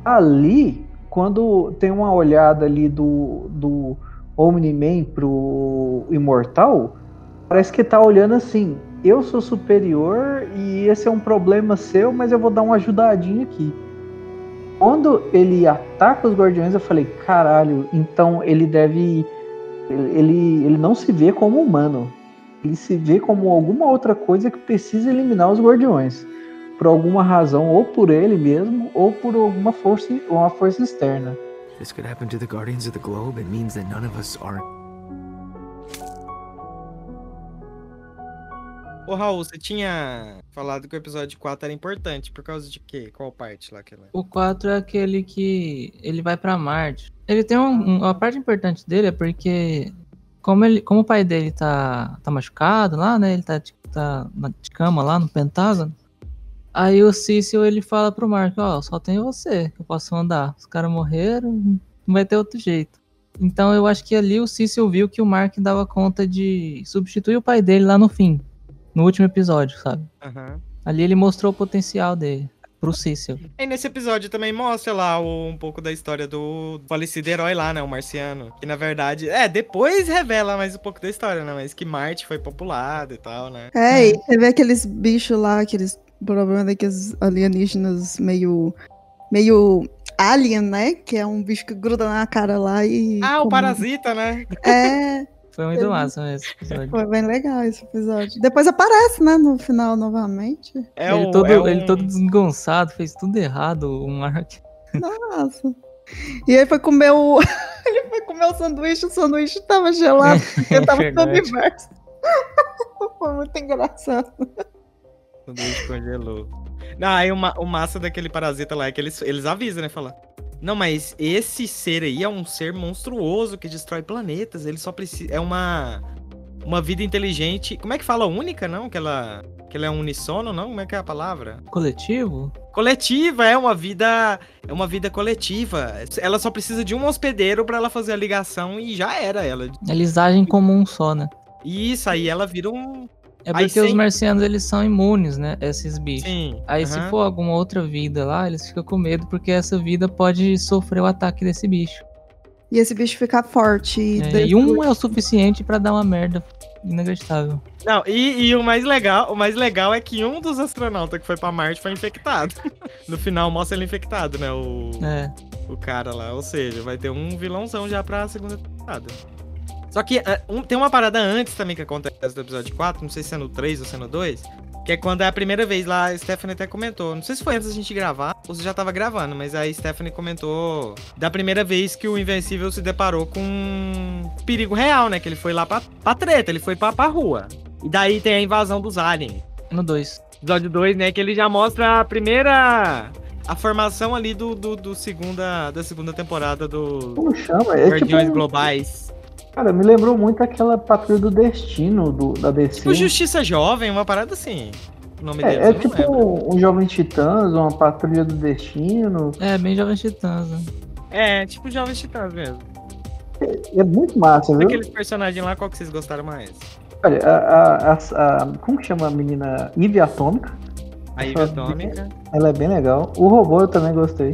Ali, quando tem uma olhada ali do, do Omni-Man pro Imortal, parece que tá olhando assim: eu sou superior e esse é um problema seu, mas eu vou dar uma ajudadinha aqui. Quando ele ataca os guardiões, eu falei, caralho, então ele deve. Ele, ele não se vê como humano. Ele se vê como alguma outra coisa que precisa eliminar os guardiões. Por alguma razão, ou por ele mesmo, ou por alguma força, uma força externa. This could happen to the Guardians of the Globe. It means that none of us. Ô, Raul, você tinha falado que o episódio 4 era importante. Por causa de quê? Qual parte lá que ela... O 4 é aquele que ele vai pra Marte. Ele tem um, um- uma parte importante dele é porque como ele, como o pai dele tá, tá machucado lá, né? Ele tá, de- tá de cama lá no Pentágono. Aí o Cício ele fala pro Mark, ó, só tem você que eu posso andar. Os caras morreram, não vai ter outro jeito. Então eu acho que ali o Cício viu que o Mark dava conta de substituir o pai dele lá no fim, no último episódio, sabe? Aham. Ali ele mostrou o potencial dele pro Cício. E nesse episódio também mostra lá o- um pouco da história do falecido herói lá, né? O marciano. Que na verdade. É, depois revela mais um pouco da história, né? Mas que Marte foi populado e tal, né? É, e você vê aqueles bichos lá, aqueles problemas daqueles alienígenas meio. meio alien, né? Que é um bicho que gruda na cara lá e. Ah, o parasita, né? É, Foi muito Ele- massa mesmo esse episódio. foi bem legal esse episódio. Depois aparece, né, no final novamente. É ele, o- todo, é um- ele todo desengonçado, fez tudo errado, o Mark. Nossa. E aí foi comer o. Ele foi comer o sanduíche, o sanduíche tava gelado, porque tava no Verdade. universo. Foi muito engraçado. O sanduíche congelou. Não, aí o, ma- o massa daquele parasita lá é que eles, eles avisam, né? Fala. Não, mas esse ser aí é um ser monstruoso que destrói planetas. Ele só precisa. É uma. Uma vida inteligente. Como é que fala? Única, não? Que ela. Que ela é um unissono, não? Como é que é a palavra? Coletivo? Coletiva, é uma vida. É uma vida coletiva. Ela só precisa de um hospedeiro pra ela fazer a ligação e já era ela. Eles agem como um só, né? Isso, aí ela vira um. É porque os marcianos, eles são imunes, né? Esses bichos. Sim. Aí se aham. for alguma outra vida lá, eles ficam com medo porque essa vida pode sofrer o ataque desse bicho. E esse bicho ficar forte. E, É, e um é o suficiente pra dar uma merda inacreditável. Não, e, e o mais legal, o mais legal é que um dos astronautas que foi pra Marte foi infectado. No final mostra ele infectado, né? O, É. o cara lá. Ou seja, vai ter um vilãozão já pra segunda temporada. Só que ah, um- tem uma parada antes também que acontece no episódio 4, não sei se é no 3 ou se é no 2. Que é quando é a primeira vez lá, a Stephanie até comentou. Não sei se foi antes da gente gravar ou se já tava gravando, mas aí a Stephanie comentou da primeira vez que o Invencível se deparou com um perigo real, né? Que ele foi lá pra, pra treta, ele foi pra, pra rua. E daí tem a invasão dos aliens. No 2. Episódio 2, né? Que ele já mostra a primeira. A formação ali do, do, do segunda, da segunda temporada do Como chama? É Guardiões tipo, Globais. Cara, me lembrou muito aquela Patrulha do Destino do, da DC. Tipo Justiça Jovem, uma parada assim. O nome deles, É, é eu não tipo lembro. um Jovem Titãs, uma Patrulha do Destino. É, bem Jovem Titãs. Né? É, tipo Jovens Titãs mesmo. É muito massa, viu? Aqueles personagens lá, qual que vocês gostaram mais? Olha, a, a- a- a- como que chama a menina? Eve Atômica. A Eve Só- Atômica. Ela é bem legal. O robô eu também gostei.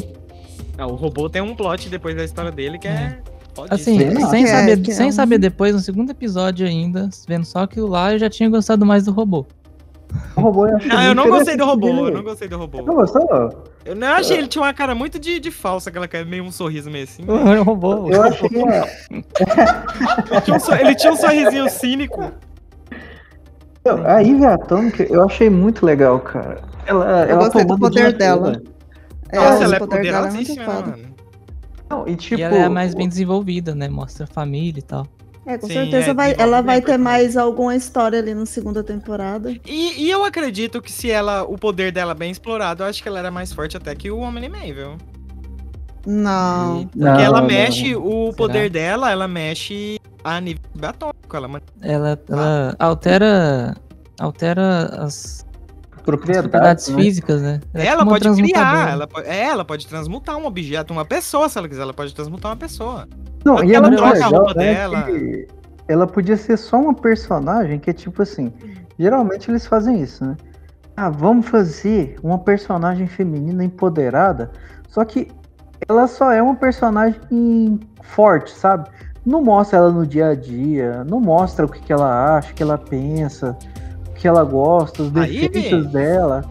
Ah, o robô tem um plot depois da história dele que é. Assim, fodíssimo. Sim, sem, é- saber, é sem um- saber depois, no segundo episódio ainda, vendo só que lá eu já tinha gostado mais do robô. O robô eu achei Não, eu não gostei do robô, dele. eu não gostei do robô. Não gostou? Eu não achei, ele tinha uma cara muito de, de falsa, aquela cara, meio um sorriso meio assim. Robô. Eu achei. Ele tinha um, ele tinha um sorrisinho cínico. Não, A Eve Atômica eu achei muito legal, cara. Ela, Eu ela gostei do poder de dela. tudo. É, Nossa, o ela é poder é poderosíssima, né, foda. mano? Não, e tipo. e ela é a mais bem desenvolvida, né? Mostra a família e tal. É, com Sim, certeza é, vai, ela vai ter personagem. mais alguma história ali na segunda temporada. E, e eu acredito que se ela, o poder dela bem explorado, eu acho que ela era mais forte até que o Omni-Man, viu? Não. Eita. Não, Porque ela não. mexe, o Será? poder dela, ela mexe a nível atômico. Ela Ela, ela altera. Altera as propriedades. propriedades né? físicas, né? é ela tipo pode criar, transmutadora. ela pode, é, ela pode transmutar um objeto, uma pessoa, se ela quiser, ela pode transmutar uma pessoa. Não, e é ela muito troca a legal, roupa né, dela. que ela podia ser só uma personagem que é tipo assim. Geralmente eles fazem isso, né? Ah, vamos fazer uma personagem feminina empoderada. Só que ela só é uma personagem forte, sabe? Não mostra ela no dia a dia, não mostra o que, que ela acha, o que ela pensa, que ela gosta, os defeitos dela.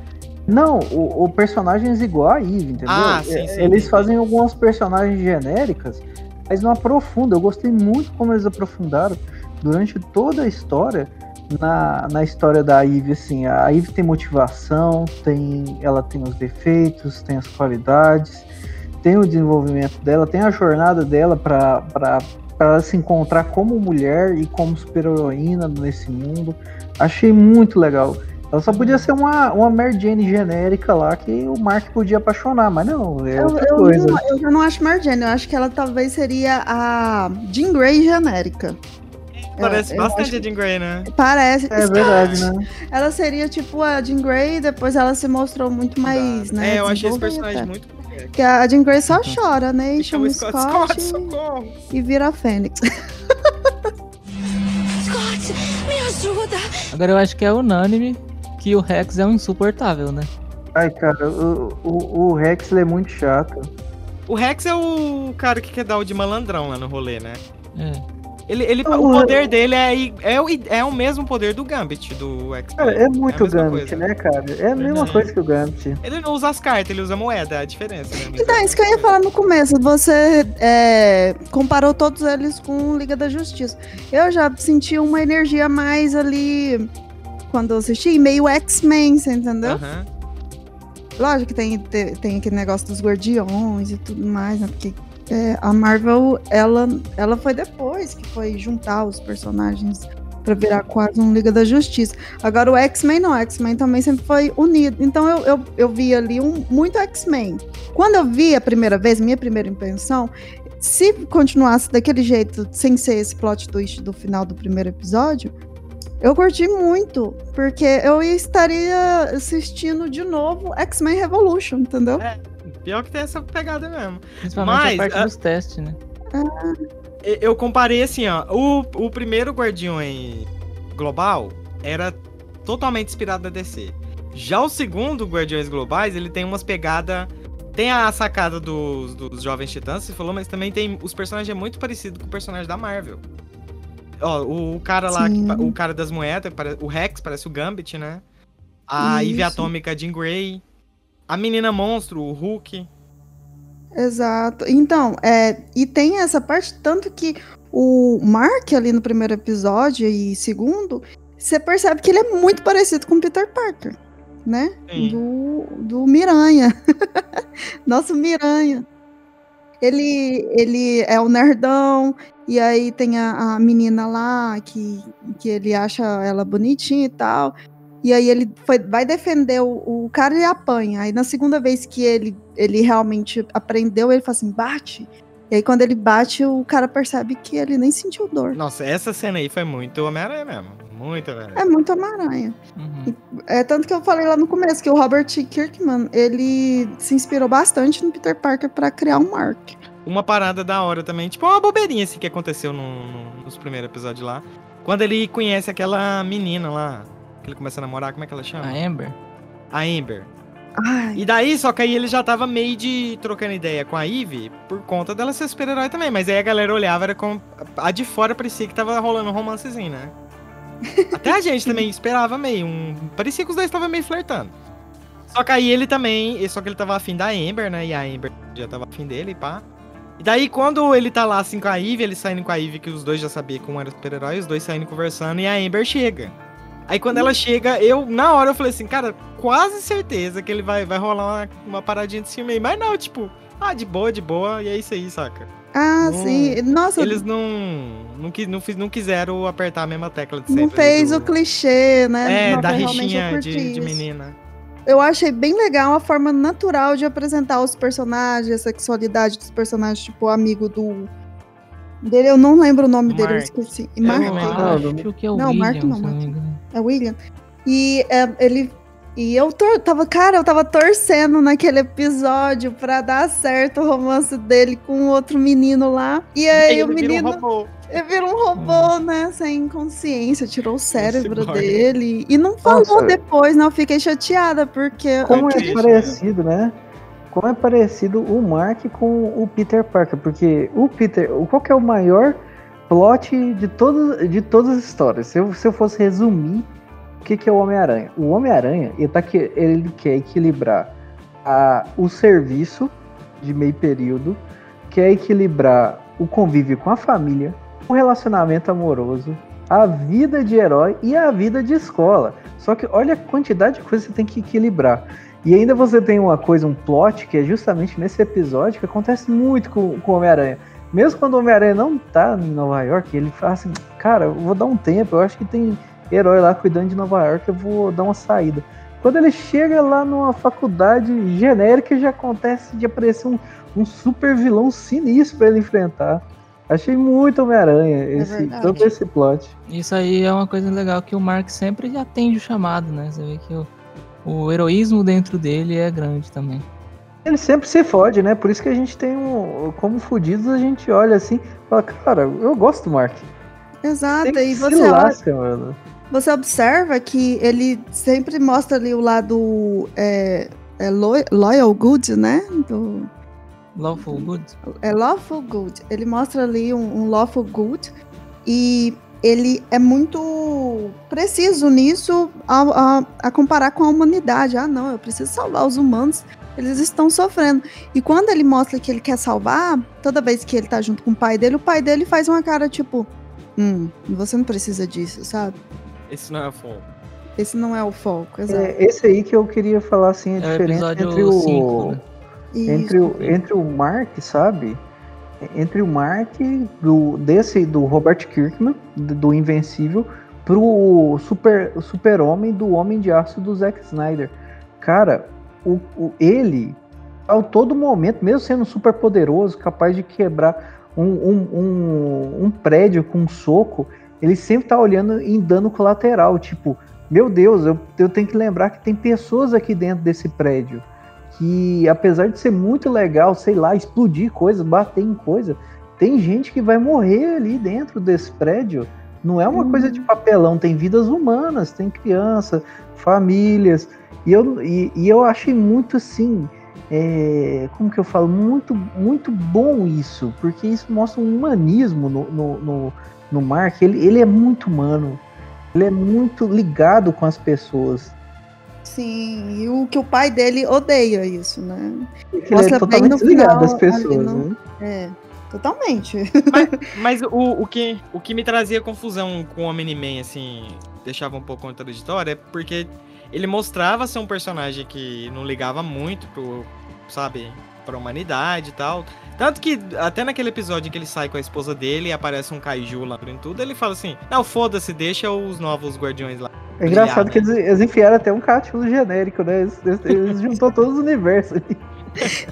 Não, o, o personagem é igual a Eve, entendeu? Ah, sim, É, sim, eles entendi. fazem algumas personagens genéricas, mas não aprofundam. Eu gostei muito como eles aprofundaram durante toda a história na, na história da Eve, assim, a Eve tem motivação, tem, ela tem os defeitos, tem as qualidades, tem o desenvolvimento dela, tem a jornada dela para ela se encontrar como mulher e como super-heroína nesse mundo. Achei muito legal. Ela só podia ser uma, uma Mary Jane genérica lá que o Mark podia apaixonar, mas não, é Eu, outra eu coisa. não, eu já não acho Marjane, eu acho que ela talvez seria a Jean Grey genérica. Parece eu bastante a Jean Grey, né? Parece. É verdade, né? Ela seria tipo a Jean Grey, depois ela se mostrou muito mais, né? é, eu achei esse personagem muito. Porque a Jean Grey só Uhum. chora, né? E chama Chama o Scott, Scott, Scott, socorro! e vira a Fênix. Scott, ajuda! Agora eu acho que é unânime que o Rex é um insuportável, né? Ai, cara, o, o, o Rex ele é muito chato. O Rex é o cara que quer dar o de malandrão lá no rolê, né? É. Ele, ele, o poder dele é, é, o, é o mesmo poder do Gambit, do X-Men. Cara, é muito a mesma Gambit, coisa. né, cara? É a mesma Uhum. coisa que o Gambit. Ele não usa as cartas, ele usa moeda, é a diferença, né? Então, é isso que eu ia falar no começo. Você é, comparou todos eles com Liga da Justiça. Eu já senti uma energia mais ali quando eu assisti, meio X-Men, você entendeu? Aham. Lógico que tem, tem, tem aquele negócio dos guardiões e tudo mais, né? Porque é, a Marvel, ela, ela foi depois que foi juntar os personagens pra virar quase um Liga da Justiça. Agora o X-Men não, o X-Men também sempre foi unido. Então eu, eu, eu vi ali um, muito X-Men. Quando eu vi a primeira vez, minha primeira impressão, se continuasse daquele jeito, sem ser esse plot twist do final do primeiro episódio, eu curti muito, porque eu estaria assistindo de novo X-Men Revolution, entendeu? Pior que tem essa pegada mesmo. Principalmente Mas, a parte a- dos testes, né? Eu comparei assim, ó. O, o primeiro Guardiões Global era totalmente inspirado da DC. Já o segundo Guardiões Globais, ele tem umas pegadas. Tem a sacada dos, dos Jovens Titãs, você falou, mas também tem. Os personagens é muito parecido com o personagem da Marvel. Ó, o, o cara lá, que o cara das moedas, o Rex parece o Gambit, né? A Isso. Atômica, a Jean Grey. A menina monstro, o Hulk. Exato. Então, é, e tem essa parte, tanto que o Mark ali no primeiro episódio e segundo, você percebe que ele é muito parecido com o Peter Parker, né? Sim. Do, do Miranha. Nosso Miranha. Ele, ele é o nerdão, e aí tem a, a menina lá que, que ele acha ela bonitinha e tal. E aí ele foi, vai defender o, o cara e apanha. Aí na segunda vez que ele, ele realmente aprendeu, ele fala assim: bate. E aí quando ele bate, o cara percebe que ele nem sentiu dor. Nossa, essa cena aí foi muito Homem-Aranha mesmo. Muito Homem-Aranha. É muito Homem-Aranha. Uhum. É tanto que eu falei lá no começo que o Robert Kirkman, ele se inspirou bastante no Peter Parker pra criar um Mark. Uma parada da hora também, tipo uma bobeirinha assim que aconteceu no- no- nos primeiros episódios lá. Quando ele conhece aquela menina lá, que ele começa a namorar, como é que ela chama? A Amber. A Amber. Ai, E daí, só que aí ele já tava meio de trocando ideia com a Ivy por conta dela ser super-herói também. Mas aí a galera olhava, era com. A de fora parecia que tava rolando um romancezinho, né? Até a gente também esperava meio. Um... Parecia que os dois estavam meio flertando. Só que aí ele também. Só que ele tava afim da Amber, né? E a Amber já tava afim dele, pá. E daí, quando ele tá lá assim com a Ivy, ele saindo com a Ivy, que os dois já sabiam que um era super-herói, os dois saindo conversando, e a Amber chega. Aí quando ela chega, eu, na hora, eu falei assim, cara, quase certeza que ele vai, vai rolar uma, uma paradinha de filme aí. Mas não, tipo, ah, de boa, de boa, e é isso aí, saca? ah, Não, sim. Nossa, Eles não não, não, não quiseram apertar a mesma tecla de sempre. não fez ali o do- clichê, né? É, Não, da rixinha de, de menina. Eu achei bem legal a forma natural de apresentar os personagens, a sexualidade dos personagens, tipo, o amigo do. Dele, eu não lembro o nome dele, eu Mark. esqueci. Eu Mark? acho que é o Não, William, Mark não, Mark. engano. É William. E é, ele. E eu tor tava, cara, eu tava torcendo naquele episódio pra dar certo o romance dele com o outro menino lá. E aí Ele o um menino. robô. Ele vira um robô, né? Sem consciência, tirou o cérebro dele. E não falou Nossa. depois, né? Eu fiquei chateada, porque. Como é triste, parecido, né? Como é parecido o Mark com o Peter Parker, porque o Peter, o- qual que é o maior plot de todas, de todas as histórias? Se eu, se eu fosse resumir, o que, que é o Homem-Aranha? O Homem-Aranha, ele, tá, ele quer equilibrar a, o serviço de meio período, quer equilibrar o convívio com a família, o relacionamento amoroso, a vida de herói e a vida de escola. Só que olha a quantidade de coisa que você tem que equilibrar. E ainda você tem uma coisa, um plot, que é justamente nesse episódio que acontece muito com, com o Homem-Aranha. Mesmo quando o Homem-Aranha não tá em Nova York, ele fala assim, cara, eu vou dar um tempo, eu acho que tem herói lá cuidando de Nova York, eu vou dar uma saída. Quando ele chega lá numa faculdade genérica, já acontece de aparecer um, um super vilão sinistro pra ele enfrentar. Achei muito Homem-Aranha esse, verdade. todo esse plot. Isso aí é uma coisa legal que o Mark sempre atende o chamado, né? Você vê que o, o heroísmo dentro dele é grande também. Ele sempre se fode, né? Por isso que a gente tem um. Como fudidos, a gente olha assim e fala, cara, eu gosto do Mark. Exato, e se você olha, lasca, mano. Você observa que ele sempre mostra ali o lado é, é lo- loyal good, né? Do, Lawful Good. é lawful good. Ele mostra ali um, um lawful good e ele é muito preciso nisso a, a- a comparar com a humanidade. Ah, não, eu preciso salvar os humanos. Eles estão sofrendo. E quando ele mostra que ele quer salvar, toda vez que ele tá junto com o pai dele, o pai dele faz uma cara tipo: Hum, você não precisa disso, sabe? Esse não é fogo. Esse não é o foco, exato. É, esse aí que eu queria falar assim, a É o diferença entre o. 5, né? entre, o, entre o Mark, sabe? Entre o Mark do, desse do Robert Kirkman, do, Invencível, pro super, o super-homem do Homem de Aço do Zack Snyder. Cara, o, o- ele, a todo momento, mesmo sendo super poderoso, capaz de quebrar um, um, um, um prédio com um soco, ele sempre tá olhando em dano colateral. Tipo, meu Deus, eu, eu tenho que lembrar que tem pessoas aqui dentro desse prédio que apesar de ser muito legal, sei lá, explodir coisas, bater em coisa, tem gente que vai morrer ali dentro desse prédio. Não é uma coisa de papelão, tem vidas humanas, tem criança, famílias. E eu, e, e eu achei muito assim, é, como que eu falo, muito, muito bom isso, porque isso mostra um humanismo no, no, no, no Mark. Ele, ele é muito humano, ele é muito ligado com as pessoas. Sim, e o que o pai dele odeia isso, né? Ele Mostra é bem totalmente final, das pessoas, ali no- né? É. Totalmente. Mas o, o, que, o que me trazia confusão com o Omni-Man, assim, deixava um pouco contraditório, é porque ele mostrava ser um personagem que não ligava muito pro, sabe, pra humanidade e tal. Tanto que até naquele episódio em que ele sai com a esposa dele e aparece um kaiju lá em tudo, ele fala assim: Não, foda-se, deixa os novos guardiões lá. É engraçado brilhar, que eles, eles enfiaram até um cápsulo genérico, né? Eles, eles, eles juntou todos os universos ali.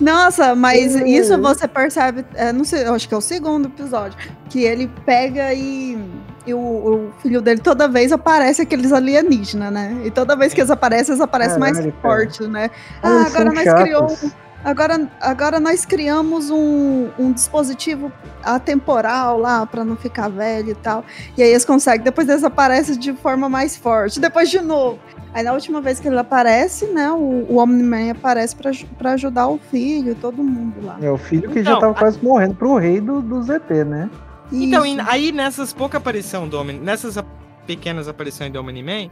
Nossa, mas isso você percebe, é, não sei, eu acho que é o segundo episódio, que ele pega e, e o, o filho dele toda vez aparece aqueles alienígenas, né? E toda vez que eles aparecem, eles aparecem mais Caralho, cara. fortes, né? Ah, eles agora nós chatos. criamos Agora, agora nós criamos um, um dispositivo atemporal lá para não ficar velho e tal. E aí eles conseguem, depois eles aparecem de forma mais forte, depois de novo. Aí na última vez que ele aparece, né, o, o Omni-Man aparece para ajudar o filho e todo mundo lá. É o filho que já Então, tava a- quase morrendo pro rei do, do ZT, né? Então, aí nessas poucas aparições do Omni, nessas pequenas aparições do Omni-Man,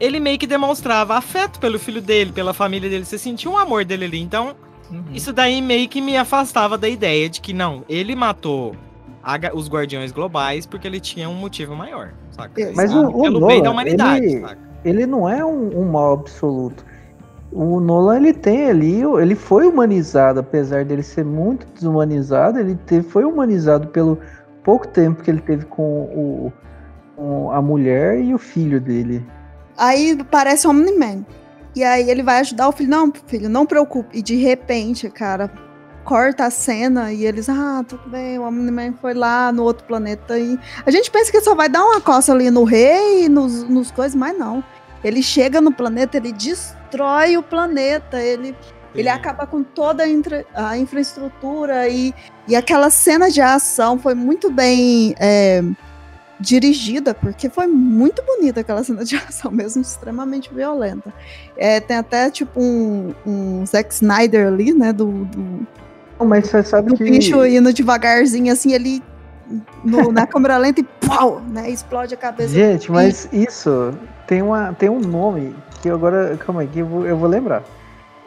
ele meio que demonstrava afeto pelo filho dele, pela família dele, você sentia um amor dele ali. Então, Uhum. isso daí meio que me afastava da ideia de que não, ele matou a os Guardiões Globais porque ele tinha um motivo maior, saca? Exato. Mas o, o pelo Nolan, bem da humanidade, ele, saca? ele não é um, um mal absoluto. O Nolan, ele tem ali, ele foi humanizado, apesar dele ser muito desumanizado, ele foi humanizado pelo pouco tempo que ele teve com, o, com a mulher e o filho dele. Aí parece Omni-Man. E aí ele vai ajudar o filho. Não, filho, não preocupe. E de repente, cara, corta a cena e eles, ah, tudo bem, o Omni-Man foi lá no outro planeta. E a gente pensa que só vai dar uma coça ali no rei e nos, nos coisas, mas não. Ele chega no planeta, ele destrói o planeta, ele, ele acaba com toda a, infra- a infraestrutura e, e aquela cena de ação foi muito bem é, dirigida, porque foi muito bonita aquela cena de ação, mesmo extremamente violenta. É, tem até tipo um, um Zack Snyder ali, né, do, do, Não, Mas você sabe que... bicho indo devagarzinho, assim, ele no- na câmera lenta e pau, né, explode a cabeça. Gente, mas isso tem, uma, tem um nome que agora. Calma aí, que eu vou, eu vou lembrar.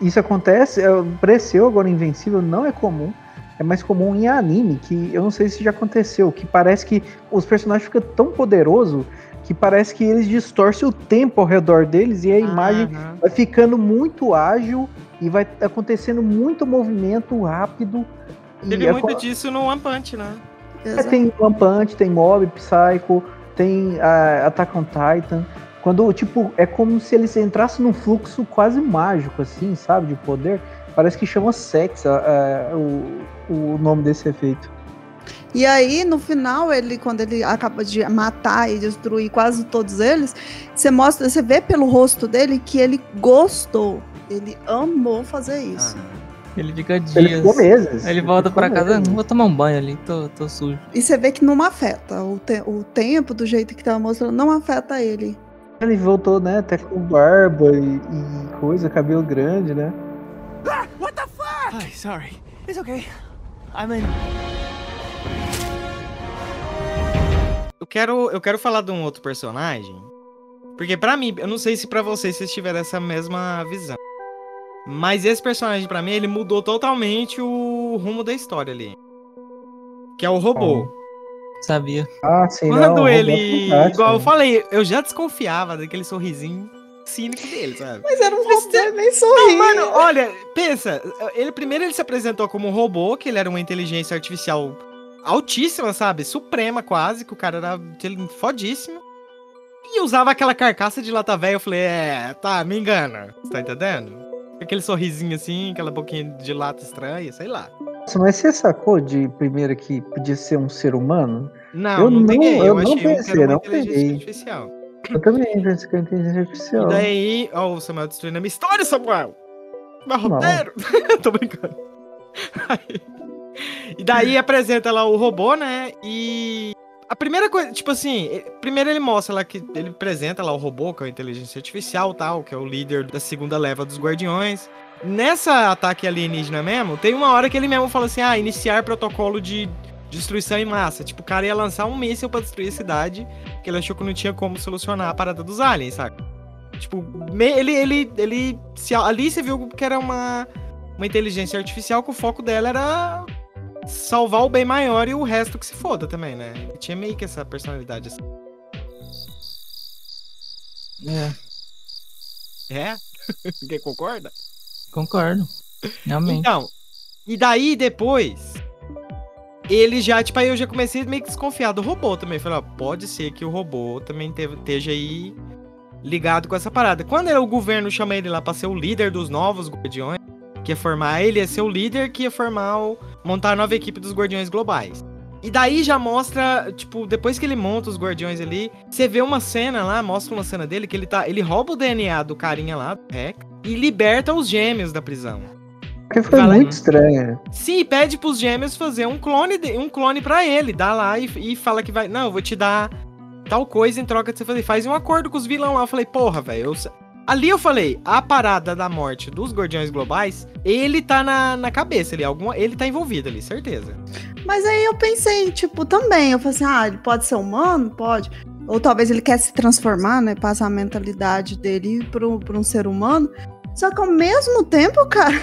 Isso acontece, é, apareceu agora Invencível, não é comum. É mais comum em anime, que eu não sei se já aconteceu, que parece que os personagens ficam tão poderosos que parece que eles distorcem o tempo ao redor deles e a imagem vai ficando muito ágil e vai acontecendo muito movimento rápido. Teve muito disso no One Punch, né? é, tem One Punch, tem Mob, Psycho, tem ah, Attack on Titan. Quando, tipo, é como se eles entrassem num fluxo quase mágico, assim, sabe, de poder. Parece que chama sex ah, ah, o, o nome desse efeito. E aí, no final, ele, quando ele acaba de matar e destruir quase todos eles, você mostra, você vê pelo rosto dele que ele gostou. Ele amou fazer isso. Ele fica Ele dias. ficou meses. Ele volta pra casa, meses. "Ah, vou tomar um banho ali, tô, tô sujo. E você vê que não afeta. O, te- o tempo, do jeito que tava mostrando, não afeta ele. Ele voltou, né, até com barba e, e coisa, cabelo grande, né? Hi, sorry. It's okay. I'm in. Eu quero, eu quero falar de um outro personagem. Porque pra mim, eu não sei se pra vocês vocês tiveram essa mesma visão. Mas esse personagem pra mim, ele mudou totalmente o rumo da história ali. Que é o robô. Sabia. Ah, sim, não. Quando robô ele, igual eu falei, eu já desconfiava daquele sorrisinho cínico dele, sabe? Mas era um robô, nem Não, sorri. mano, olha, pensa, ele primeiro ele se apresentou como um robô, que ele era uma inteligência artificial altíssima, sabe? Suprema quase, que o cara era fodíssimo. E usava aquela carcaça de lata velha, eu falei, é, tá, me engana. Você tá entendendo? Aquele sorrisinho assim, aquela boquinha de lata estranha, sei lá. Nossa, mas você sacou de primeira que podia ser um ser humano? Não, Eu não, não- peguei, eu, eu não achei que pensei, era uma não peguei. artificial. Eu também pensei que era inteligência artificial. E daí, ó, o Samuel destruindo a minha história, Samuel! Meu roteiro! Tô brincando. Aí- e daí apresenta lá o robô, né? E. A primeira coisa, tipo assim, primeiro ele mostra lá que ele apresenta lá o robô, que é a inteligência artificial tal, que é o líder da segunda leva dos guardiões. Nessa ataque alienígena mesmo, tem uma hora que ele mesmo fala assim: ah, iniciar protocolo de destruição em massa. Tipo, o cara ia lançar um míssil pra destruir a cidade, que ele achou que não tinha como solucionar a parada dos aliens, saca? Tipo, ele, ele, ele, se, ali você viu que era uma, uma inteligência artificial que o foco dela era salvar o bem maior e o resto que se foda também, né? Ele tinha meio que essa personalidade assim. É, É? Ninguém concorda? concordo. Realmente. Então, e daí depois, ele já, tipo, aí eu já comecei meio que desconfiar do robô também. Falei, ó, pode ser que o robô também esteja aí ligado com essa parada. Quando o governo chama ele lá pra ser o líder dos novos guardiões, que ia formar ele, ia ser o líder que ia formar o. montar a nova equipe dos guardiões globais. E daí já mostra, tipo, depois que ele monta os guardiões ali, você vê uma cena lá, mostra uma cena dele que ele tá. Ele rouba o DNA do carinha lá, do Rex, e liberta os gêmeos da prisão. Porque foi muito hein? estranho. Sim, pede pros gêmeos fazer um clone, de, um clone para ele, dá lá e, e fala que vai, não, eu vou te dar tal coisa em troca de você fazer. Faz um acordo com os vilão lá. Eu falei, porra, velho. eu Ali eu falei, a parada da morte dos Guardiões Globais, ele tá na, na cabeça ali, alguma, ele tá envolvido ali, certeza. Mas aí eu pensei, tipo, também. Eu falei assim, ah, ele pode ser humano? Pode. Ou talvez ele quer se transformar, né? Passar a mentalidade dele para um ser humano. Só que ao mesmo tempo, cara,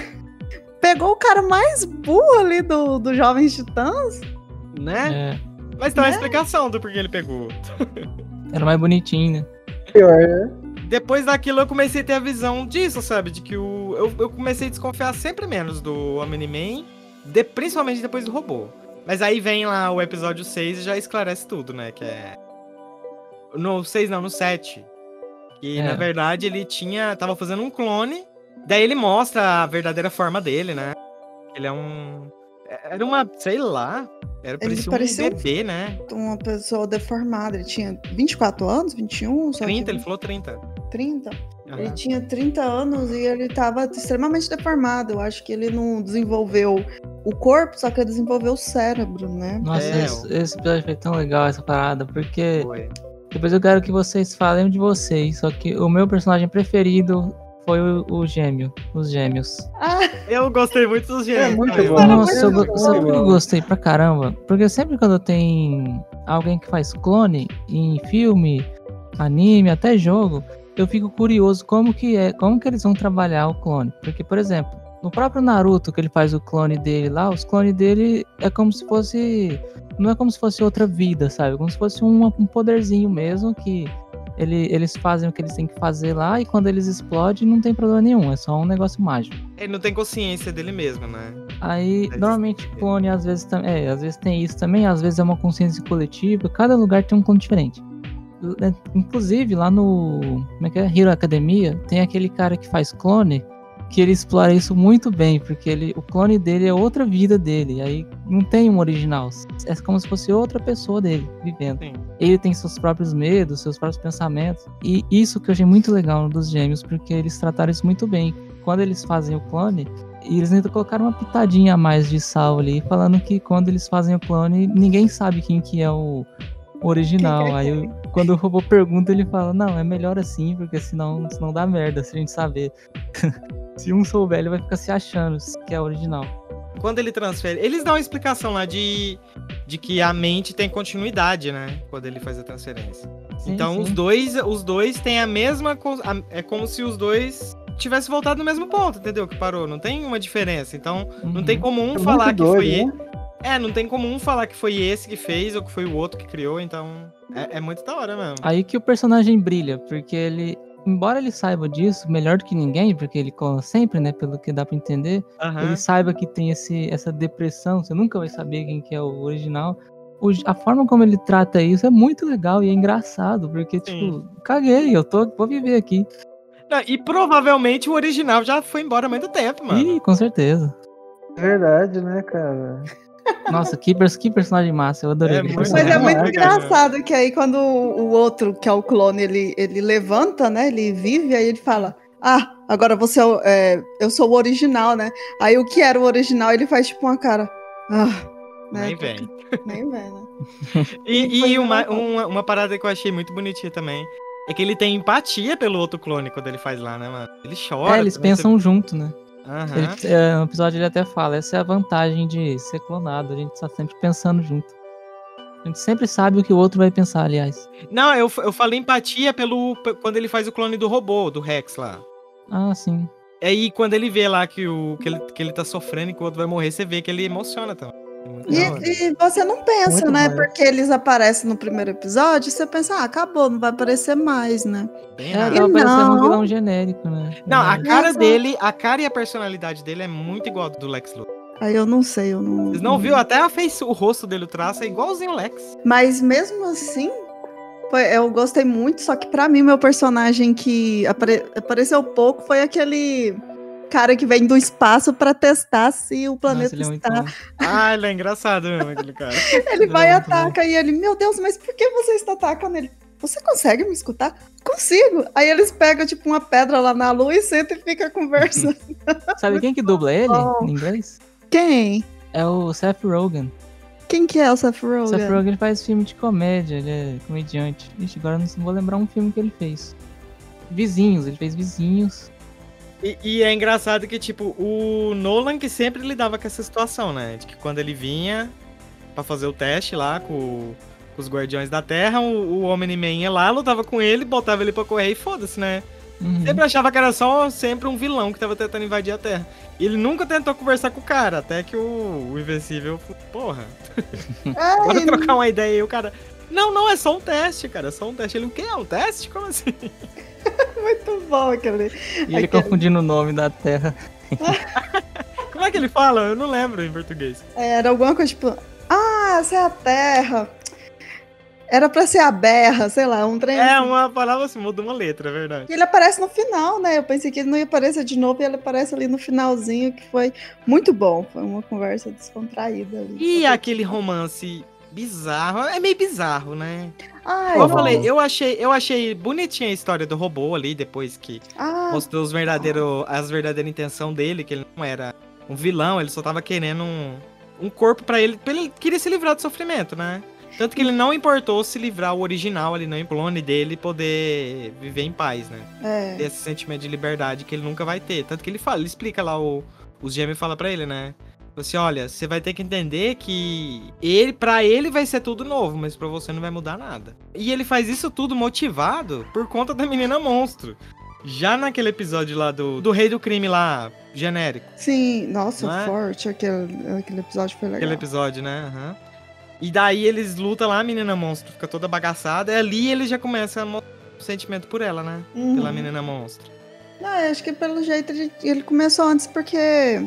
pegou o cara mais burro ali do, do Jovens Titãs. Né? É, Mas tem uma explicação do porquê ele pegou. era mais bonitinho, né? Pior, né? Depois daquilo eu comecei a ter a visão disso, sabe? De que o. Eu, eu comecei a desconfiar sempre menos do Omni-Man, de- principalmente depois do robô. Mas aí vem lá o episódio 6 e já esclarece tudo, né? Que é. No 6 não, no 7. Que É. na verdade ele tinha. tava fazendo um clone. Daí ele mostra a verdadeira forma dele, né? Ele é um. Era uma. sei lá. Era Ele parecia, parecia um um- bebê, né? Uma pessoa deformada. Ele tinha 24 anos, 21, só 30, que ele falou 30. 30. Ele Aham. tinha 30 anos e ele tava extremamente deformado. Eu acho que ele não desenvolveu o corpo, só que ele desenvolveu o cérebro, né? Nossa, É, esse, esse episódio foi tão legal, essa parada, porque Foi. depois eu quero que vocês falem de vocês, só que o meu personagem preferido foi o, o gêmeo, os gêmeos. Ah, Eu gostei muito dos gêmeos. muito também, bom. Nossa, eu, muito go- sabe que eu gostei pra caramba? Porque sempre quando tem alguém que faz clone em filme, anime, até jogo, eu fico curioso como que é, como que eles vão trabalhar o clone. Porque, por exemplo, no próprio Naruto que ele faz o clone dele lá, os clones dele é como se fosse não é como se fosse outra vida, sabe? Como se fosse um, um poderzinho mesmo que ele, eles fazem o que eles têm que fazer lá e quando eles explodem não tem problema nenhum, é só um negócio mágico. Ele não tem consciência dele mesmo, né? Aí, Mas- normalmente, clone às vezes também. É, às vezes tem isso também, às vezes é uma consciência coletiva, cada lugar tem um clone diferente. É, Inclusive, lá no. Como é que é? Hero Academia, tem aquele cara que faz clone que ele explora isso muito bem, porque ele, o clone dele é outra vida dele. Aí não tem um original. É como se fosse outra pessoa dele vivendo. Sim. Ele tem seus próprios medos, seus próprios pensamentos. E isso que eu achei muito legal dos gêmeos, porque eles trataram isso muito bem. Quando eles fazem o clone, e eles ainda colocaram uma pitadinha a mais de sal ali, falando que quando eles fazem o clone, ninguém sabe quem que é o original. Aí eu- quando o robô pergunta, ele fala, não, é melhor assim, porque senão, senão dá merda se a gente saber. se um souber, ele vai ficar se achando que é original. Quando ele transfere. Eles dão uma explicação lá de, de que a mente tem continuidade, né? Quando ele faz a transferência. Sim, então sim. os dois os dois têm a mesma. É como se os dois tivessem voltado no mesmo ponto, entendeu? Que parou. Não tem uma diferença. Então não Uhum. tem como um É falar muito que doido, foi né? ele. É, não tem como um falar que foi esse que fez ou que foi o outro que criou. Então é, é muito da hora mesmo. Aí que o personagem brilha, porque ele, embora ele saiba disso melhor do que ninguém, porque ele cola sempre, né, pelo que dá pra entender, Aham. ele saiba que tem esse, essa depressão, você nunca vai saber quem que é o original. O- a forma como ele trata isso é muito legal e é engraçado, porque, Sim. tipo, caguei, eu tô, vou viver aqui. Não, e provavelmente o original já foi embora há muito tempo, mano. Ih, com certeza. Verdade, né, cara? Nossa, que, que personagem massa, eu adorei É Mas é muito engraçado que aí quando o outro, que é o clone, ele, ele levanta, né? Ele vive, aí ele fala: Ah, agora você é, o- é, eu sou o original, né? Aí o que era o original, ele faz tipo uma cara. Ah, né? Nem vem. Nem vem, né? E, e uma, uma, uma parada que eu achei muito bonitinha também é que ele tem empatia pelo outro clone quando ele faz lá, né, mano? Ele chora. É, eles pensam junto, né? Aham. Ele, é, no episódio ele até fala, essa é a vantagem de ser clonado, a gente tá sempre pensando junto. A gente sempre sabe o que o outro vai pensar, aliás. Não, eu, eu falei empatia pelo quando ele faz o clone do robô, do Rex lá. Ah, sim. Aí quando ele vê lá que, o, que, ele, que ele tá sofrendo e que o outro vai morrer, você vê que ele emociona também. E, e você não pensa, Muito né? mais. Porque eles aparecem no primeiro episódio, você pensa, ah, acabou, não vai aparecer mais, né? Bem É, parecendo um não. vilão genérico, né? Não, a cara Exato. dele, a cara e a personalidade dele é muito igual do Lex Luthor. Aí eu não sei, eu não. Vocês não viram? Até a face, o rosto dele, o traço é igualzinho o Lex. Mas mesmo assim, foi- eu gostei muito, só que pra mim, meu personagem que apare- apareceu pouco foi aquele cara que vem do espaço pra testar se o planeta Nossa, ele é muito está. Ah, ele é engraçado mesmo, aquele cara. Ele Ele vai e é muito bom. ataca e ele, meu Deus, mas por que você está atacando ele? Você consegue me escutar? Consigo. Aí eles pegam, tipo, uma pedra lá na lua e sentam e fica conversando. Sabe quem que dubla ele em inglês? Quem? É o Seth Rogen. Quem que é o Seth O Rogen? Seth Rogen faz filme de comédia, ele é comediante. Ixi, agora eu não vou lembrar um filme que ele fez. Vizinhos, ele fez Vizinhos. E, e é engraçado que, tipo, o Nolan que sempre lidava com essa situação, né? De que quando ele vinha pra fazer o teste lá com, com os Guardiões da Terra, o, o Omni-Man ia lá, lutava com ele, botava ele pra correr e foda-se, né? Uhum. Sempre achava que era só sempre um vilão que tava tentando invadir a Terra. E ele nunca tentou conversar com o cara, até que o, o Invencível, porra, É, bora e- trocar uma ideia aí, o cara... Não, não, é só um teste, cara, é só um teste. Ele, o que é um teste? Como assim? muito bom aquele. E ele aquele- confundindo o nome da Terra. Como é que ele fala? Eu não lembro em português. Era alguma coisa tipo, ah, essa é a Terra. Era pra ser a berra, sei lá, um trem. É, assim. uma palavra assim, muda uma letra, é verdade. E ele aparece no final, né? Eu pensei que ele não ia aparecer de novo e ele aparece ali no finalzinho, que foi muito bom. Foi uma conversa descontraída ali. E aquele romance bizarro, é meio bizarro, né? Ai, Como eu falei, eu achei, eu achei bonitinha a história do robô ali, depois que ah, mostrou os verdadeiro, as verdadeiras intenção dele, que ele não era um vilão, ele só tava querendo um, um corpo pra ele, ele queria se livrar do sofrimento, né? Tanto que ele não importou se livrar o original ali, não o clone dele, poder viver em paz, né? é. Ter esse sentimento de liberdade que ele nunca vai ter. Tanto que ele fala, ele explica lá, o, os gêmeos fala pra ele, né? Você, olha, você vai ter que entender que ele, para ele vai ser tudo novo, mas pra você não vai mudar nada. E ele faz isso tudo motivado por conta da menina monstro. Já naquele episódio lá do, do rei do crime lá, genérico. Sim, nossa, é? forte. Aquele, aquele episódio foi legal. Aquele episódio, né? Aham. E daí eles lutam lá, a menina monstro fica toda bagaçada, e ali ele já começa a mostrar o sentimento por ela, né? Uhum. Pela menina monstro. Não, acho que pelo jeito ele, ele começou antes, porque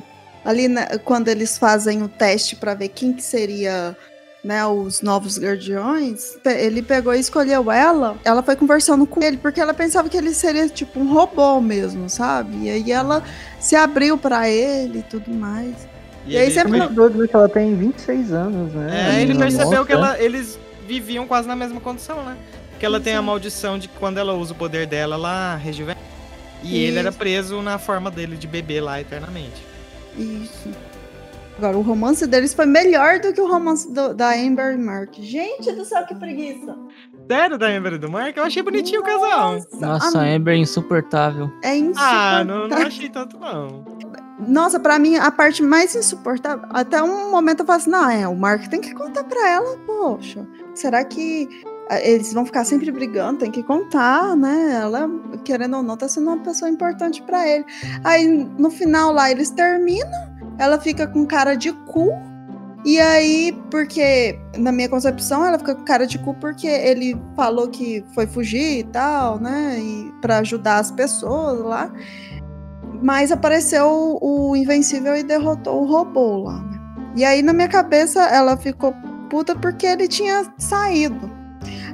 ali né, quando eles fazem o teste pra ver quem que seria né, os novos guardiões, ele pegou e escolheu ela. Ela foi conversando com ele porque ela pensava que ele seria tipo um robô mesmo, sabe? E aí ela se abriu pra ele e tudo mais. E aí ele- você- É muito doido ver que ela tem 26 anos, né? É, ele percebeu que ela- eles viviam quase na mesma condição, né? Que ela tem a maldição de que quando ela usa o poder dela, ela rejuvenesce. E ele era Isso. preso na forma dele de bebê lá eternamente. Isso. Agora, o romance deles foi melhor do que o romance do- da Amber e Mark. Gente do céu, que preguiça! Sério, da Amber e do Mark? Eu achei bonitinho o casal. Nossa, a Amber é insuportável. É Ah, insuportável. não, não achei tanto, não. Nossa, pra mim, a parte mais insuportável. Até um momento eu falo assim: não, é, o Mark tem que contar pra ela, poxa. Será que ah, eles vão ficar sempre brigando? Tem que contar, né? Ela, querendo ou não, tá sendo uma pessoa importante pra ele. Aí, no final lá, eles terminam, ela fica com cara de cu. E aí, porque, na minha concepção, ela fica com cara de cu porque ele falou que foi fugir e tal, né? E pra ajudar as pessoas lá. Mas apareceu o Invencível e derrotou o robô lá, né? E aí, na minha cabeça, ela ficou puta porque ele tinha saído.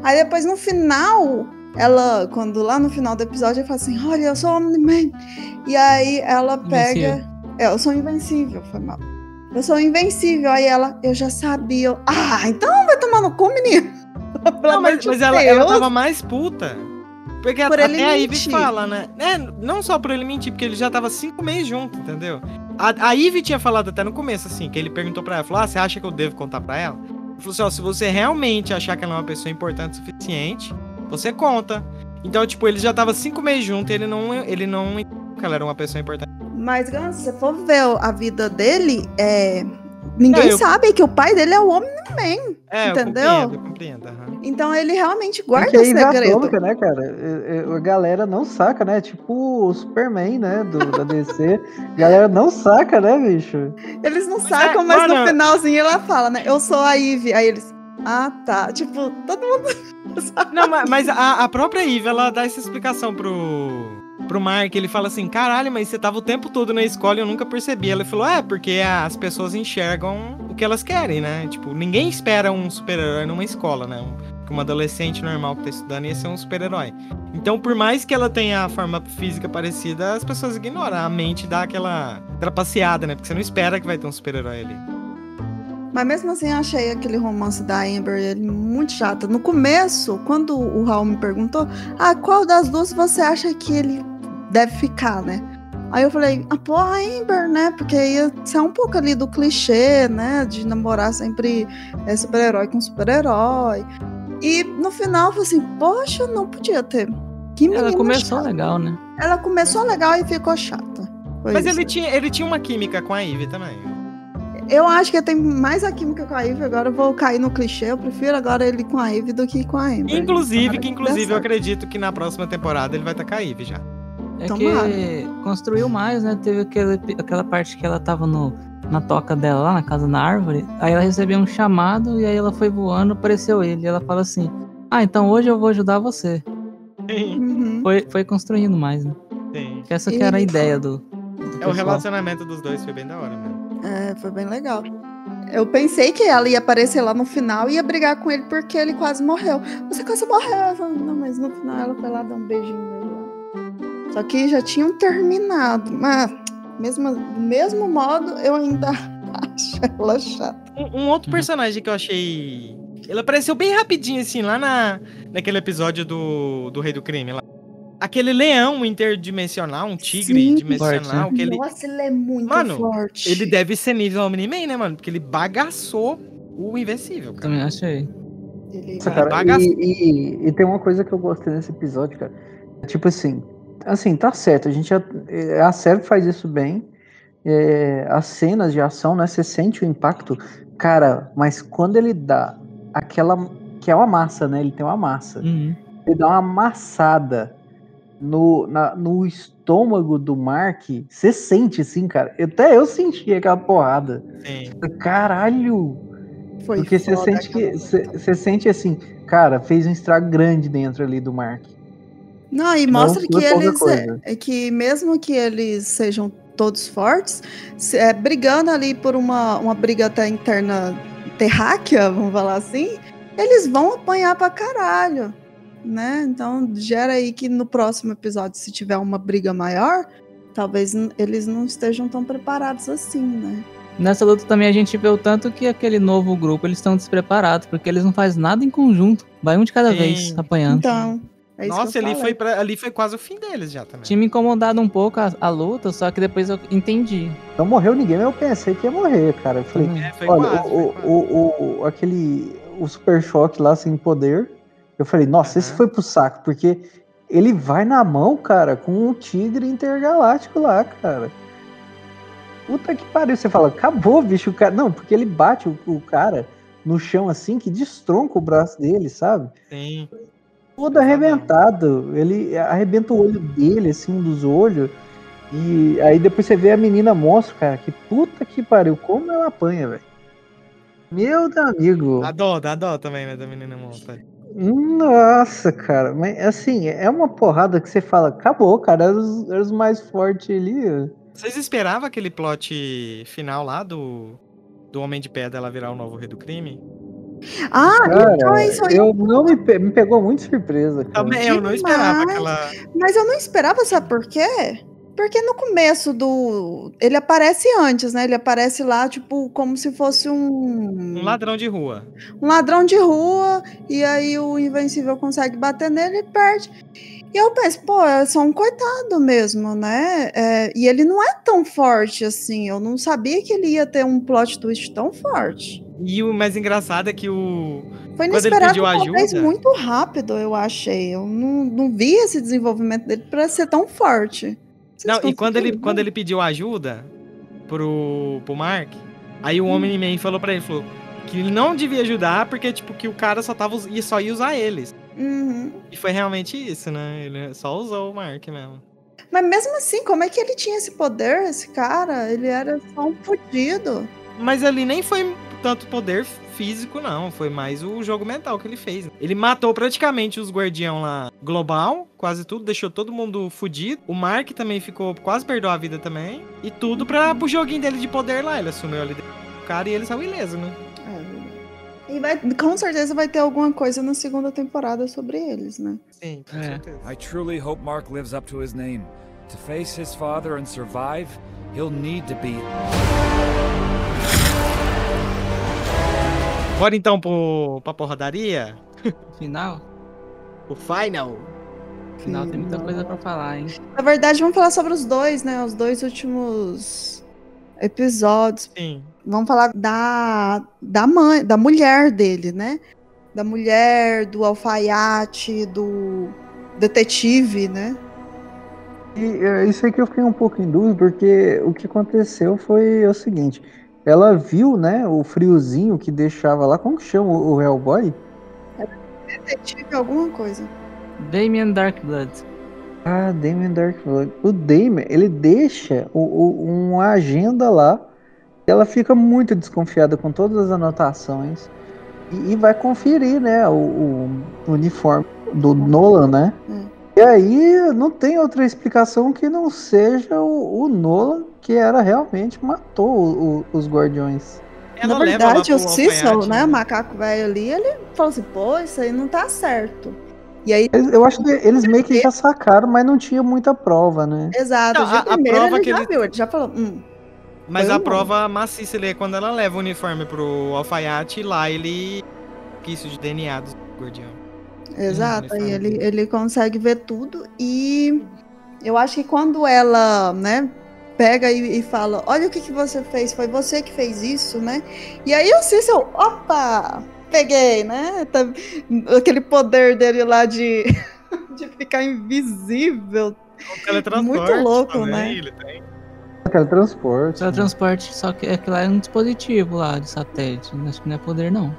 Aí depois, no final, ela, quando lá no final do episódio, ela fala assim: Olha, eu sou Omni-Man. E aí ela pega. Invencível. É, eu sou invencível, foi mal. Eu sou invencível. Aí ela, eu já sabia. Eu, ah, então vai tomar no cu, menino. Não, mas, mas ela, ela tava mais puta. Porque Por até a Ivy fala, né? É, não só por ele mentir, porque ele já tava cinco meses junto, entendeu? A, a Ivy tinha falado até no começo, assim, que ele perguntou pra ela, falou, ah, você acha que eu devo contar pra ela? Falou assim, ó, se você realmente achar que ela é uma pessoa importante o suficiente, você conta. Então, tipo, ele já tava cinco meses junto e ele não, ele não entendeu que ela era uma pessoa importante. Mas, Gans, se você for ver a vida dele, é... ninguém Não, eu- sabe que o pai dele é o Omni-Man. É, Entendeu? eu compreendo, eu compreendo, aham. Então ele realmente guarda é Eve segredo. atômica, né, cara? É- é- A galera não saca, né? Tipo o Superman, né? Do, da DC. A galera não saca, né, bicho? Eles não Mas sacam, é, mas no mano- finalzinho ela fala, né? Eu sou a Eve. Aí eles. Ah, tá. Tipo, todo mundo. Não, ma- mas a, a própria Eve, ela dá essa explicação pro, pro Mark. Ele fala assim: caralho, mas você tava o tempo todo na escola e eu nunca percebi. Ela falou: é, porque as pessoas enxergam o que elas querem, né? Tipo, ninguém espera um super-herói numa escola, né? Um, uma adolescente normal que tá estudando ia ser um super-herói. Então, por mais que ela tenha a forma física parecida, as pessoas ignoram. A mente dá aquela trapaceada, né? Porque você não espera que vai ter um super-herói ali. Mas mesmo assim, eu achei aquele romance da Amber ele muito chato. No começo, quando o Raul me perguntou, ah, qual das duas você acha que ele deve ficar, né? Aí eu falei, ah, pô, a Amber, né? Porque ia ser um pouco ali do clichê, né? De namorar sempre é, super-herói com super-herói. E no final, eu falei assim, poxa, não podia ter. Que menina Ela começou chata. legal, né? Ela começou legal e ficou chata. Foi Mas isso. ele tinha, ele tinha uma química com a Eve também. Eu acho que tem mais a química com a Eve, agora eu vou cair no clichê. Eu prefiro agora ele com a Eve do que com a Amber. Inclusive, Tomara que inclusive eu acredito que na próxima temporada ele vai estar com a Eve já. É Tomara. que construiu mais, né? Teve aquele, aquela parte que ela tava no, na toca dela lá na casa na árvore. Aí ela recebeu um chamado e aí ela foi voando, apareceu ele. E ela fala assim: Ah, então hoje eu vou ajudar você. Uhum. Foi, foi construindo mais, né? Sim. Essa que era a ideia do. do É o pessoal. relacionamento dos dois foi bem da hora mesmo. É, foi bem legal. Eu pensei que ela ia aparecer lá no final e ia brigar com ele porque ele quase morreu. Você quase morreu. Falei, não, mas no final ela foi lá dar um beijinho nele lá. Só que já tinham terminado. Mas, mesmo, do mesmo modo, eu ainda acho ela chata. Um, um outro Uhum. personagem que eu achei. Ele apareceu bem rapidinho, assim, lá na, naquele episódio do, do Rei do Crime. Lá. Aquele leão interdimensional, um tigre Sim. dimensional, Forte, né? que ele, Nossa, ele é muito Mano, forte. ele deve ser nível Omni-Man, né, mano? Porque ele bagaçou o Invencível, cara. Também achei. Ele- Nossa, cara, bagaço. e, e- e tem uma coisa que eu gostei nesse episódio, cara. Tipo assim, assim, tá certo, a gente já, é, a série faz isso bem. é, as cenas de ação, né? Você sente o impacto, cara, mas quando ele dá aquela. que é uma massa, né? Ele tem uma massa. Uhum. Ele dá uma amassada no, na- no estômago do Mark. Você sente, assim, cara. Até eu senti aquela porrada. Sim. Caralho! Foi Porque você sente que. você sente assim, cara, fez um estrago grande dentro ali do Mark. Não, e mostra foi que eles coisa. é, que mesmo que eles sejam todos fortes, se- é, brigando ali por uma, uma briga até interna terráquea, vamos falar assim, eles vão apanhar pra caralho, né? Então gera aí que no próximo episódio, se tiver uma briga maior, talvez eles não estejam tão preparados assim, né? Nessa luta também a gente vê o tanto que aquele novo grupo eles estão despreparados, porque eles não fazem nada em conjunto. Vai um de cada Sim. vez apanhando. Então, é isso Nossa, ali falei. foi, pra- ali foi quase o fim deles já também. Tinha me incomodado um pouco a, a luta, só que depois eu entendi. Não morreu ninguém, mas eu pensei que ia morrer, cara. Eu falei, Também. É, foi olha, quase, o, foi o, o, o- aquele. O super choque lá sem poder. Eu falei, nossa, esse Aham. foi pro saco, porque ele vai na mão, cara, com um tigre intergaláctico lá, cara. Puta que pariu. Você fala, acabou, bicho. O cara... Não, porque ele bate o, o cara no chão assim, que destronca o braço dele, sabe? Sim. Todo arrebentado. Ele arrebenta o olho dele, assim, um dos olhos. E aí depois você vê a menina monstro, cara. Que puta que pariu. Como ela apanha, velho. Meu amigo. Dá dó, dá dó também, né, da menina monta. Nossa, cara. Mas assim, é uma porrada que você fala, acabou, cara. Era os, era os mais fortes ali. Vocês esperavam aquele plot final lá do, do Homem de Pedra ela virar o novo rei do crime? Ah, Cara, então é isso aí. eu não me, pe- me pegou muito surpresa, cara. Também, eu não esperava aquela. Mas eu não esperava, sabe por quê? Porque no começo do. Ele aparece antes, né? Ele aparece lá, tipo, como se fosse um. Um ladrão de rua. um ladrão de rua. E aí o Invencível consegue bater nele e perde. E eu penso, pô, é só um coitado mesmo, né? É, e ele não é tão forte assim. Eu não sabia que ele ia ter um plot twist tão forte. E o mais engraçado é que o. Foi Quando ele inesperado, pediu talvez ajuda- muito rápido, eu achei. Eu não, não vi esse desenvolvimento dele pra ser tão forte. Vocês Não, e quando ele, quando ele pediu ajuda pro, pro Mark, aí o Homem-Man falou pra ele, falou, Que ele não devia ajudar porque, tipo, que o cara só, tava, ia- só ia usar eles. Uhum. E foi realmente isso, né? Ele só usou o Mark mesmo. Mas mesmo assim, como é que ele tinha esse poder, esse cara? Ele era só um fudido. Mas ali nem foi tanto poder físico, não. Foi mais o jogo mental que ele fez. Ele matou praticamente os guardião lá global, quase tudo, deixou todo mundo fudido. O Mark também ficou, quase perdeu a vida também. E tudo pra, pro joguinho dele de poder lá. Ele assumiu ali o cara e ele saiu ileso, né? E vai, com certeza vai ter alguma coisa na segunda temporada sobre eles, né? Sim, com É. certeza. I truly hope Mark lives up to his name. To face his father and survive, he'll need to be. Bora então pro, pra porradaria? Final? O final? Final tem muita coisa pra falar, hein? Na verdade, vamos falar sobre os dois, né? Os dois últimos episódios. Sim. Vamos falar da, da mãe, da mulher dele, né? Da mulher, do alfaiate, do detetive, né? E é, isso aí que eu fiquei um pouco em dúvida, porque o que aconteceu foi o seguinte: ela viu, né, o friozinho que deixava lá, como que chama o o Hellboy? Detetive alguma coisa. Damien Darkblood. Ah, Damien Darkblood. O Damien, ele deixa o, o- uma agenda lá, ela fica muito desconfiada com todas as anotações, e, e vai conferir, né, o, o uniforme do Nolan, né? Hum. E aí não tem outra explicação que não seja o, o Nolan que era realmente matou o- o- os guardiões. Ela Na verdade, o Cecil, né, o macaco velho ali, ele falou assim, pô, isso aí não tá certo. E aí, Eu acho que eles meio que já sacaram, mas não tinha muita prova, né? exato, Não, a- a prova ele que já ele- viu, ele já falou, hum, Mas a prova maciça ali é quando ela leva o uniforme pro alfaiate e lá ele. Isso de DNA dos guardião. Exato, aí uniforme ele, ele consegue ver tudo e eu acho que quando ela, né, pega e, e fala, olha o que, que você fez, foi você que fez isso, né? E aí o Cecil, opa, peguei, né? Tá- aquele poder dele lá de, de ficar invisível. Muito louco, também, né? Ele tem. Teletransporte. Teletransporte, só que aquilo lá é um dispositivo lá de satélite. Acho que não é poder, não.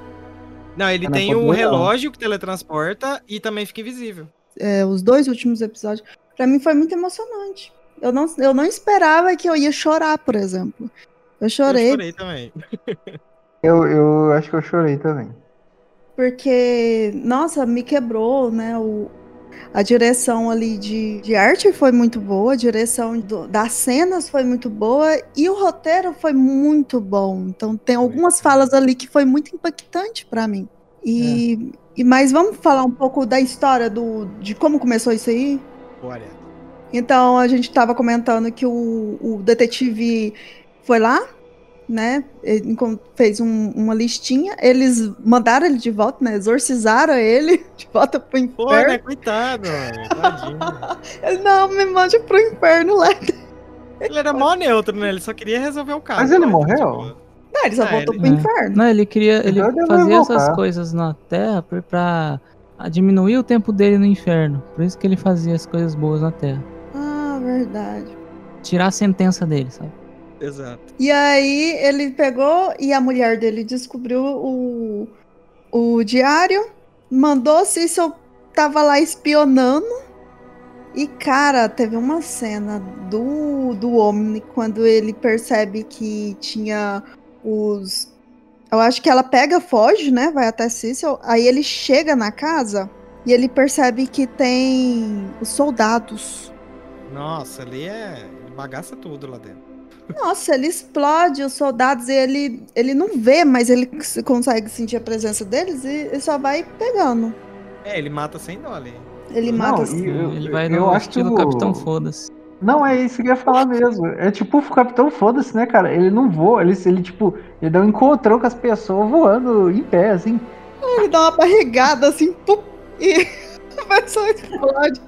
Não, ele Não, tem não o pode não. relógio que teletransporta e também fica invisível. É, os dois últimos episódios, pra mim foi muito emocionante. Eu não, eu não esperava que eu ia chorar, por exemplo. Eu chorei, Eu chorei também. Eu, eu acho que eu chorei também. porque, nossa, me quebrou, né? O, a direção ali de, de arte foi muito boa, a direção do- das cenas foi muito boa e o roteiro foi muito bom. Então tem algumas falas ali que foi muito impactante pra mim. E, e mas vamos falar um pouco da história do de como começou isso aí? Bora. Então a gente estava comentando que o, o detetive foi lá, né? fez um- uma listinha. Eles mandaram ele de volta, né? Exorcizaram ele de volta pro Pô, né? inferno. Coitado, mano. Tadinho. Ele, não, me mande pro inferno lá. Ele era mó neutro, né? Ele só queria resolver o caso. Mas ele né? morreu? Tipo, Não, ele só Ah, voltou ele- pro inferno. Não, ele queria. Ele fazia essas coisas na Terra pra diminuir o tempo dele no inferno. Por isso que ele fazia as coisas boas na Terra. Ah, verdade. Tirar a sentença dele, sabe? Exato. E aí ele pegou e a mulher dele descobriu o, o diário, mandou Cecil tava lá espionando. E cara, teve uma cena do, do Omni quando ele percebe que tinha os. Eu acho que ela pega, foge, né? Vai até Cecil. Aí ele chega na casa e ele percebe que tem os soldados. Nossa, ali é. Ele bagaça tudo lá dentro. Nossa, ele explode os soldados e ele, ele não vê, mas ele consegue sentir a presença deles e, e só vai pegando. É, ele mata sem dó ali. Ele Não, mata. e- Eu- ele vai eu no acho que estilo o- Capitão Foda-se. Não, é isso que eu ia falar mesmo. É tipo o Capitão Foda-se, né, cara? Ele não voa, ele, ele tipo, ele dá um encontrão com as pessoas voando em pé, assim. Ele dá uma barrigada assim, pum, e a pessoa explode.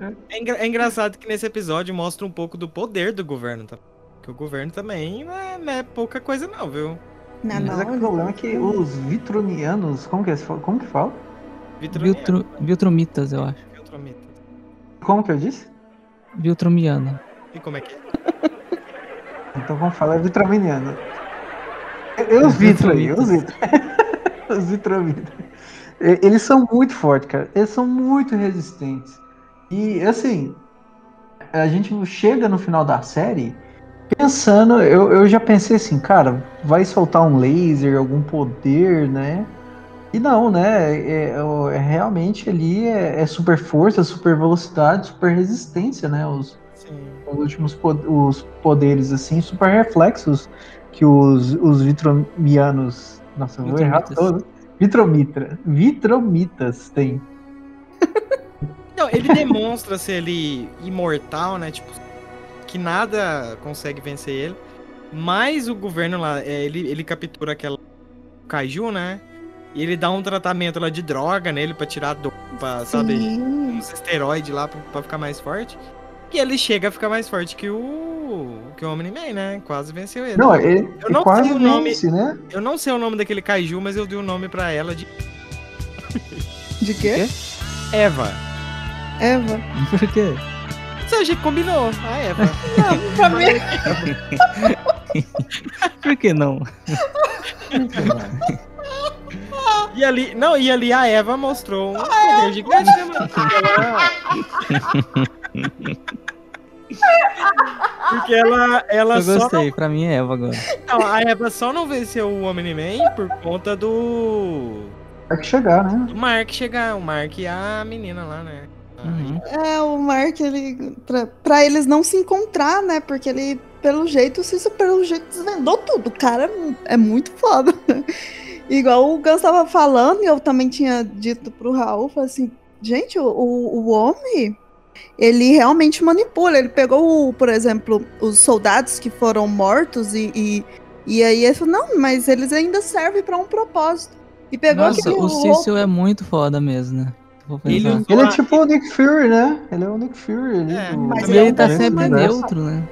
É, engra- é engraçado que nesse episódio mostra um pouco do poder do governo, tá? Que o governo também não é, não é pouca coisa, não, viu? Não, Mas não. é que o problema é que os vitronianos, como que, é, como que fala? Viltrumitas, eu acho. Viltromita. Como que eu disse? Viltrumiano. E como é que é? Então vamos falar vitrominiano. Eu os Vitro aí, os Vitro. os Vitrovitro. E- Eles são muito fortes, cara. Eles são muito resistentes. E assim, a gente chega no final da série pensando, eu, eu já pensei assim, cara, vai soltar um laser, algum poder, né? E não, né? É, é- é realmente ali é, é super força, super velocidade, super resistência, né? Os, os últimos po- os poderes, assim, super reflexos que os, os vitromianos. Nossa, eu vou errar Vitromitas. todo. Vitromitra. Vitromitas tem. Não, ele demonstra ser ele imortal, né? Tipo, que nada consegue vencer ele. Mas o governo lá, é, ele, ele captura aquela Kaiju, né? E ele dá um tratamento lá de droga nele pra tirar do. Pra, sabe? Sim. uns esteroides lá pra, pra ficar mais forte. E ele chega a ficar mais forte que o. que o Omni-Man, né? Quase venceu ele. Não, ele, Eu não quase sei o nome. vence, né? Eu não sei o nome daquele Kaiju, mas eu dei o nome pra ela de De quê? Eva. Eva. Por quê? Isso a gente combinou, a Eva. Não, pra mim. Por que não? E ali, não, e ali a Eva mostrou um poder gigante, né, mano? Porque ela. Ela, Eu só gostei, pra mim é Eva agora. não, a Eva só não venceu o Omni-Man por conta do que chegar, né? do Mark chegar, o Mark e a menina lá, né? Uhum. É, o Mark, ele. Pra, pra eles não se encontrar, né? Porque ele, pelo jeito, se isso pelo jeito desvendou tudo. O cara é mu- muito foda. Igual o Gans tava falando, e eu também tinha dito pro Raul, assim, gente, o, o, o homem, ele realmente manipula. Ele pegou, por exemplo, os soldados que foram mortos e, e, e aí ele falou, não, mas eles ainda servem pra um propósito. E pegou Nossa, o Cício é muito foda mesmo, né? Ele usou Ele é tipo o Nick Fury, né? Ele é o Nick Fury. ali É, do- mas ele é ele um tá sempre neutro, né?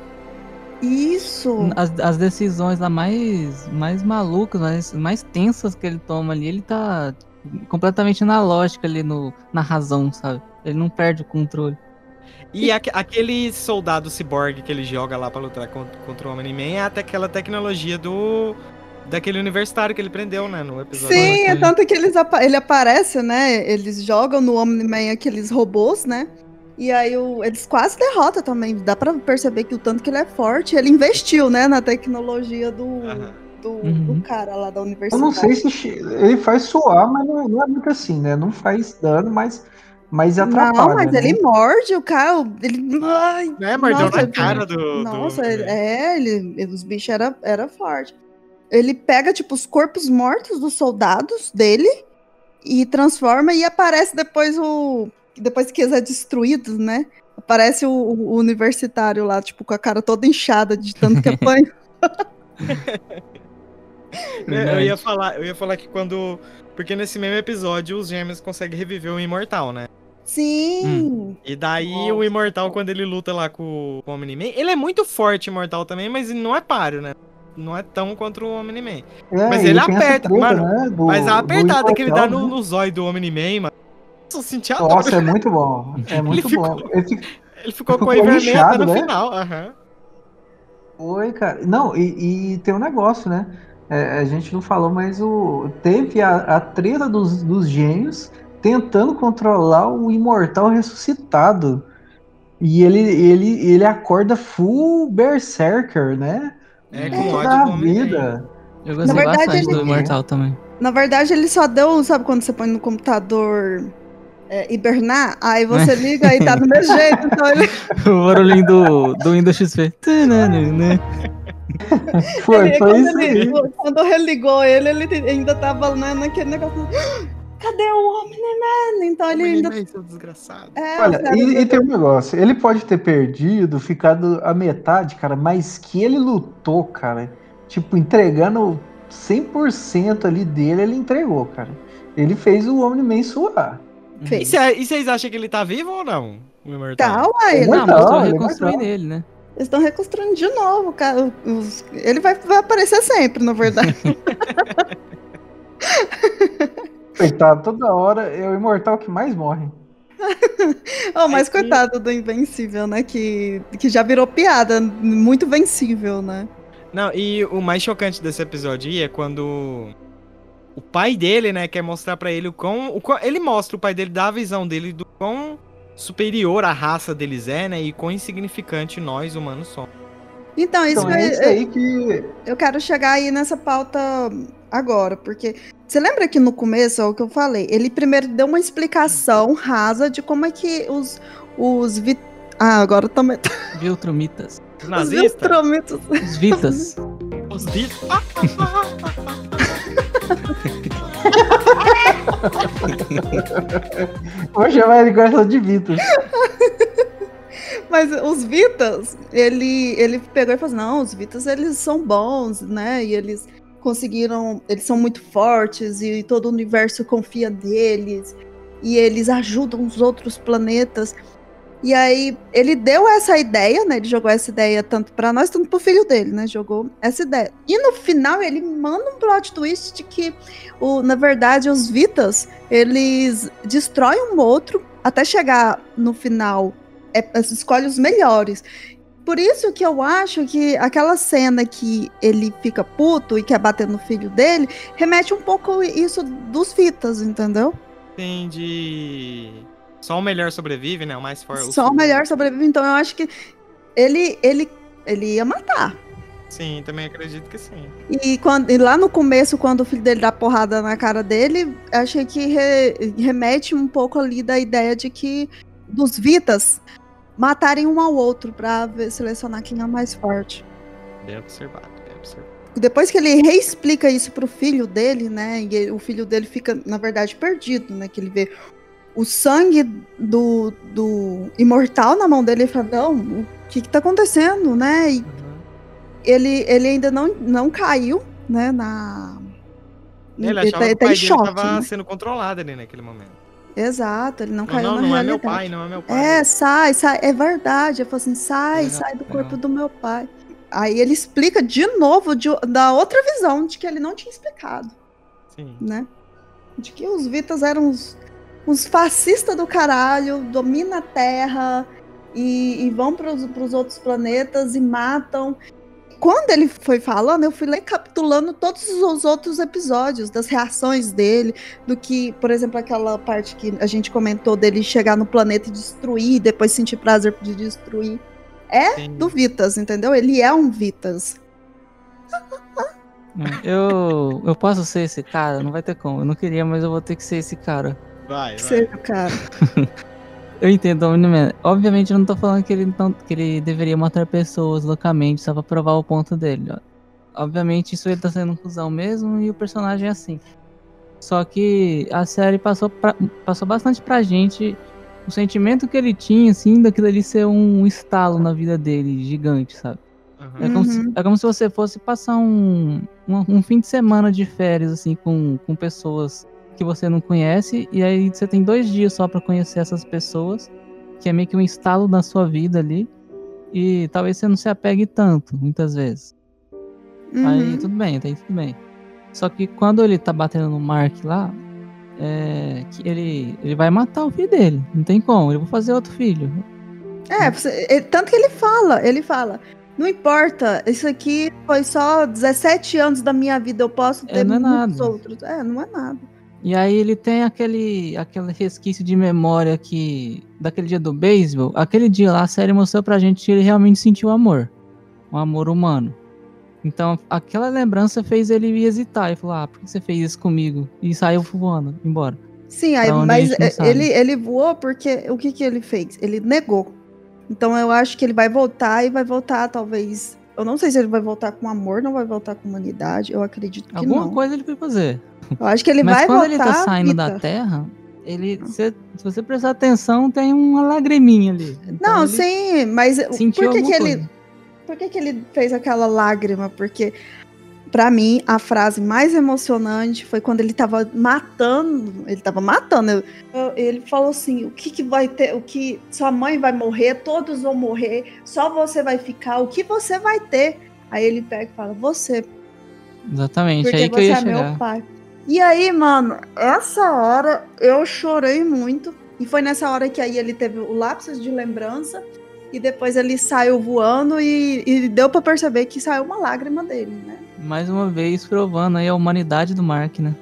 Isso. As, as decisões lá mais, mais malucas, mais, mais tensas que ele toma ali, ele tá completamente na lógica ali, no, na razão, sabe? Ele não perde o controle. E aque- aquele soldado ciborgue que ele joga lá pra lutar contra, contra o Omni-Man é até aquela tecnologia do. Daquele universitário que ele prendeu, né? No episódio. Sim, é tanto que eles apa- ele aparece, né? Eles jogam no Omni-Man aqueles robôs, né? E aí o- eles quase derrotam também. Dá pra perceber que o tanto que ele é forte, ele investiu, né, na tecnologia do, Aham. do, Uhum. do cara lá da Eu universidade. não sei se ele faz suar, mas não, não é muito assim, né? Não faz dano, mas, mas atrapalha. Não, mas né? ele morde o cara, ele. Ai, Né? Mordeu Nossa, na cara do. do Nossa, ele- é, ele, os bichos era, era forte. Ele pega, tipo, os corpos mortos dos soldados dele e transforma e aparece depois o. Depois que eles é destruídos, né? Aparece o, o universitário lá, tipo, com a cara toda inchada de tanto que apanha. É, eu ia falar, eu ia falar que quando. Porque nesse mesmo episódio os gêmeos conseguem reviver o imortal, né? Sim! E daí Nossa. o imortal, quando ele luta lá com o Omni-Man, ele é muito forte imortal também, mas ele não é páreo, né? Não é tão contra o Omni-Man. É, mas ele essa aperta, mano, né, do- mas a apertada que ele dá no, né? no zóio do Omni-Man, mano. Nossa, senti a dor. Nossa, é muito bom. É muito ficou- bom. Ele fica- Ele ficou com ficou a vermelha até no né? final. Aham. Oi, cara. Não, e, e tem um negócio, né? É, a gente não falou, mas o teve a, a treta dos, dos gênios tentando controlar o imortal ressuscitado. E ele, ele, ele acorda full berserker, né? É, Com com Toda ódio do vida. Eu gostei verdade, bastante ele- do Imortal também. Na verdade, ele só deu, sabe quando você põe no computador é, hibernar? Aí você liga e tá do mesmo jeito. Então ele, O barulhinho do, do Windows XP. Foi, ele- foi quando, isso ele, quando religou ele, ele ainda tava né, naquele negócio. "Ah, Cadê o Omni-Man? Então ele ainda. Omni-Man, seu desgraçado. É, Olha, cara- e, e tem um negócio, ele pode ter perdido, ficado a metade, cara, mas que ele lutou, cara, tipo, entregando 100% ali dele, ele entregou, cara. Ele fez o Omni-Man suar. E fez. cê- e vocês acham que ele tá vivo ou não? O imortal? Tá, uai. É não, Não, é reconstruindo ele, né? Eles estão reconstruindo de novo, cara. Ele vai, vai aparecer sempre, na verdade. Coitado, toda hora é o imortal que mais morre. oh, mas Aí que- coitado do Invencível, né? Que, que já virou piada. Muito vencível, né? Não, e o mais chocante desse episódio aí é quando o pai dele, né, quer mostrar pra ele o quão, o quão- Ele mostra o pai dele, dá a visão dele do quão superior a raça deles é, né, e quão insignificante nós humanos somos. Então, isso, Então é eu- isso aí que. Eu quero chegar aí nessa pauta agora, porque você lembra que no começo, é o que eu falei, ele primeiro deu uma explicação rasa de como é que os os vi... Ah, agora também Viltrumitas. Os Viltrumitas. Os Vitas. os di- Hoje vai gosta de Vitor. Mas os Vitas, ele ele pegou e falou: assim, "Não, os Vitas eles são bons, né? E eles conseguiram, eles são muito fortes e todo o universo confia neles e eles ajudam os outros planetas". E aí ele deu essa ideia, né? Ele jogou essa ideia tanto pra nós, tanto pro filho dele, né? Jogou essa ideia. E no final ele manda um plot twist de que, o, na verdade, os Vitas eles destroem um outro até chegar no final. É, escolhe os melhores. Por isso que eu acho que aquela cena que ele fica puto e quer bater no filho dele remete um pouco isso dos Vitas, entendeu? De... Só o melhor sobrevive, né, o mais forte. Só o melhor sobrevive. Então eu acho que ele, ele, ele ia matar. Sim, também acredito que sim. E, quando, e lá no começo, quando o filho dele dá porrada na cara dele, achei que re- remete um pouco ali da ideia de que dos Vitas matarem um ao outro pra ver- selecionar quem é o mais forte. Bem observado, bem observado. Depois que ele reexplica isso pro filho dele, né? E ele- o filho dele fica, na verdade, perdido, né? Que ele vê o sangue do, do imortal na mão dele e fala, não, o que que tá acontecendo, né? E ele, ele ainda não, não caiu, né? Na. Ele tá- achava que o tá pai dele choque, tava né? sendo controlado ali naquele momento. Exato, ele não Não, caiu não, na não é realidade. meu pai, não é meu pai. É, sai, sai. É verdade. Eu falo assim, sai, Legal, sai do corpo do meu pai. Aí ele explica de novo de- da outra visão, de que ele não tinha explicado, Sim. né? De que os Vitas eram uns, uns fascistas do caralho, dominam a Terra e, e vão para os outros planetas e matam. Quando ele foi falando, eu fui recapitulando todos os outros episódios, das reações dele, do que, por exemplo, aquela parte que a gente comentou dele chegar no planeta e destruir, depois sentir prazer de destruir. É Sim. do Vitas, entendeu? Ele é um Vitas. Eu, eu posso ser esse cara? Não vai ter como. Eu não queria, mas eu vou ter que ser esse cara. Vai, vai. Seja o cara. Eu entendo. Obviamente eu não tô falando que ele, não, que ele deveria matar pessoas loucamente só pra provar o ponto dele. Obviamente isso ele tá sendo um cuzão mesmo e o personagem é assim. Só que a série passou, pra- passou bastante pra gente o sentimento que ele tinha, assim, daquilo ali ser um estalo na vida dele, gigante, sabe? Aham. É como, se, Uhum. é como se você fosse passar um, um, um fim de semana de férias, assim, com, com pessoas que você não conhece, e aí você tem dois dias só pra conhecer essas pessoas, que é meio que um estalo na sua vida ali, e talvez você não se apegue tanto, muitas vezes. Aí Uhum. tudo bem, aí tudo bem. Só que quando ele tá batendo no Mark lá, é, que ele, ele vai matar o filho dele, não tem como, ele vai fazer outro filho. É, você- ele- tanto que ele fala, ele fala, não importa, isso aqui foi só 17 anos da minha vida, eu posso É, ter é muitos outros. É, não é nada. E aí ele tem aquele, aquele resquício de memória que. Daquele dia do beisebol. Aquele dia lá a série mostrou pra gente que ele realmente sentiu amor. Um amor humano. Então aquela lembrança fez ele hesitar e falar, ah, por que você fez isso comigo? E saiu voando, embora. Sim, aí, mas é, ele, ele voou porque o que, que ele fez? Ele negou. Então eu acho que ele vai voltar e vai voltar, talvez. Eu não sei se ele vai voltar com amor, não vai voltar com humanidade. Eu acredito que Alguma não. coisa ele foi fazer. Eu acho que ele Mas vai quando voltar. ele tá saindo da. Terra, ele. cê- se você prestar atenção, tem uma lagriminha ali. Então Não, sim, mas por que, que alguma ele. Por que, que ele fez aquela lágrima? Porque, pra mim, a frase mais emocionante foi quando ele tava matando. Ele tava matando. eu- Ele falou assim: o que, que vai ter? O que. Sua mãe vai morrer, todos vão morrer, só você vai ficar, o que você vai ter? Aí ele pega e fala: Você, Exatamente, porque aí que eu você ia é meu chegar. pai. E aí, mano, essa hora eu chorei muito. E foi nessa hora que aí ele teve o lapso de lembrança. e depois ele saiu voando e, e deu pra perceber que saiu uma lágrima dele, né? Mais uma vez provando aí a humanidade do Mark, né?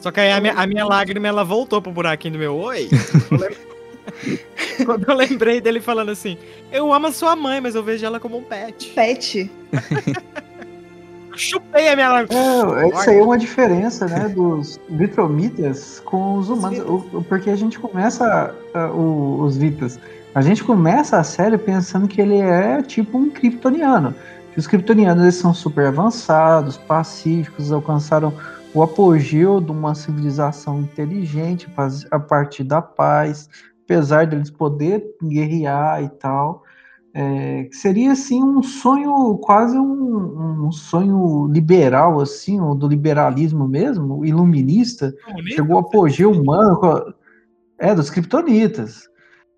Só que aí a minha, a minha lágrima, ela voltou pro buraquinho do meu oi. Eu lem- Quando eu lembrei dele falando assim, eu amo a sua mãe, mas eu vejo ela como um pet. Pet. Chupei a minha lágrima. É, essa aí é uma diferença, né, dos Vitromitas com os humanos. O- o- porque a gente começa o- os Vitas. A gente começa a série pensando que ele é tipo um kryptoniano. Os kryptonianos são super avançados, pacíficos, alcançaram o apogeu de uma civilização inteligente a partir da paz, apesar deles poder guerrear e tal. É, seria assim um sonho, quase um, um sonho liberal, assim, ou do liberalismo mesmo, iluminista, chegou ao apogeu humano, é, dos kryptonitas.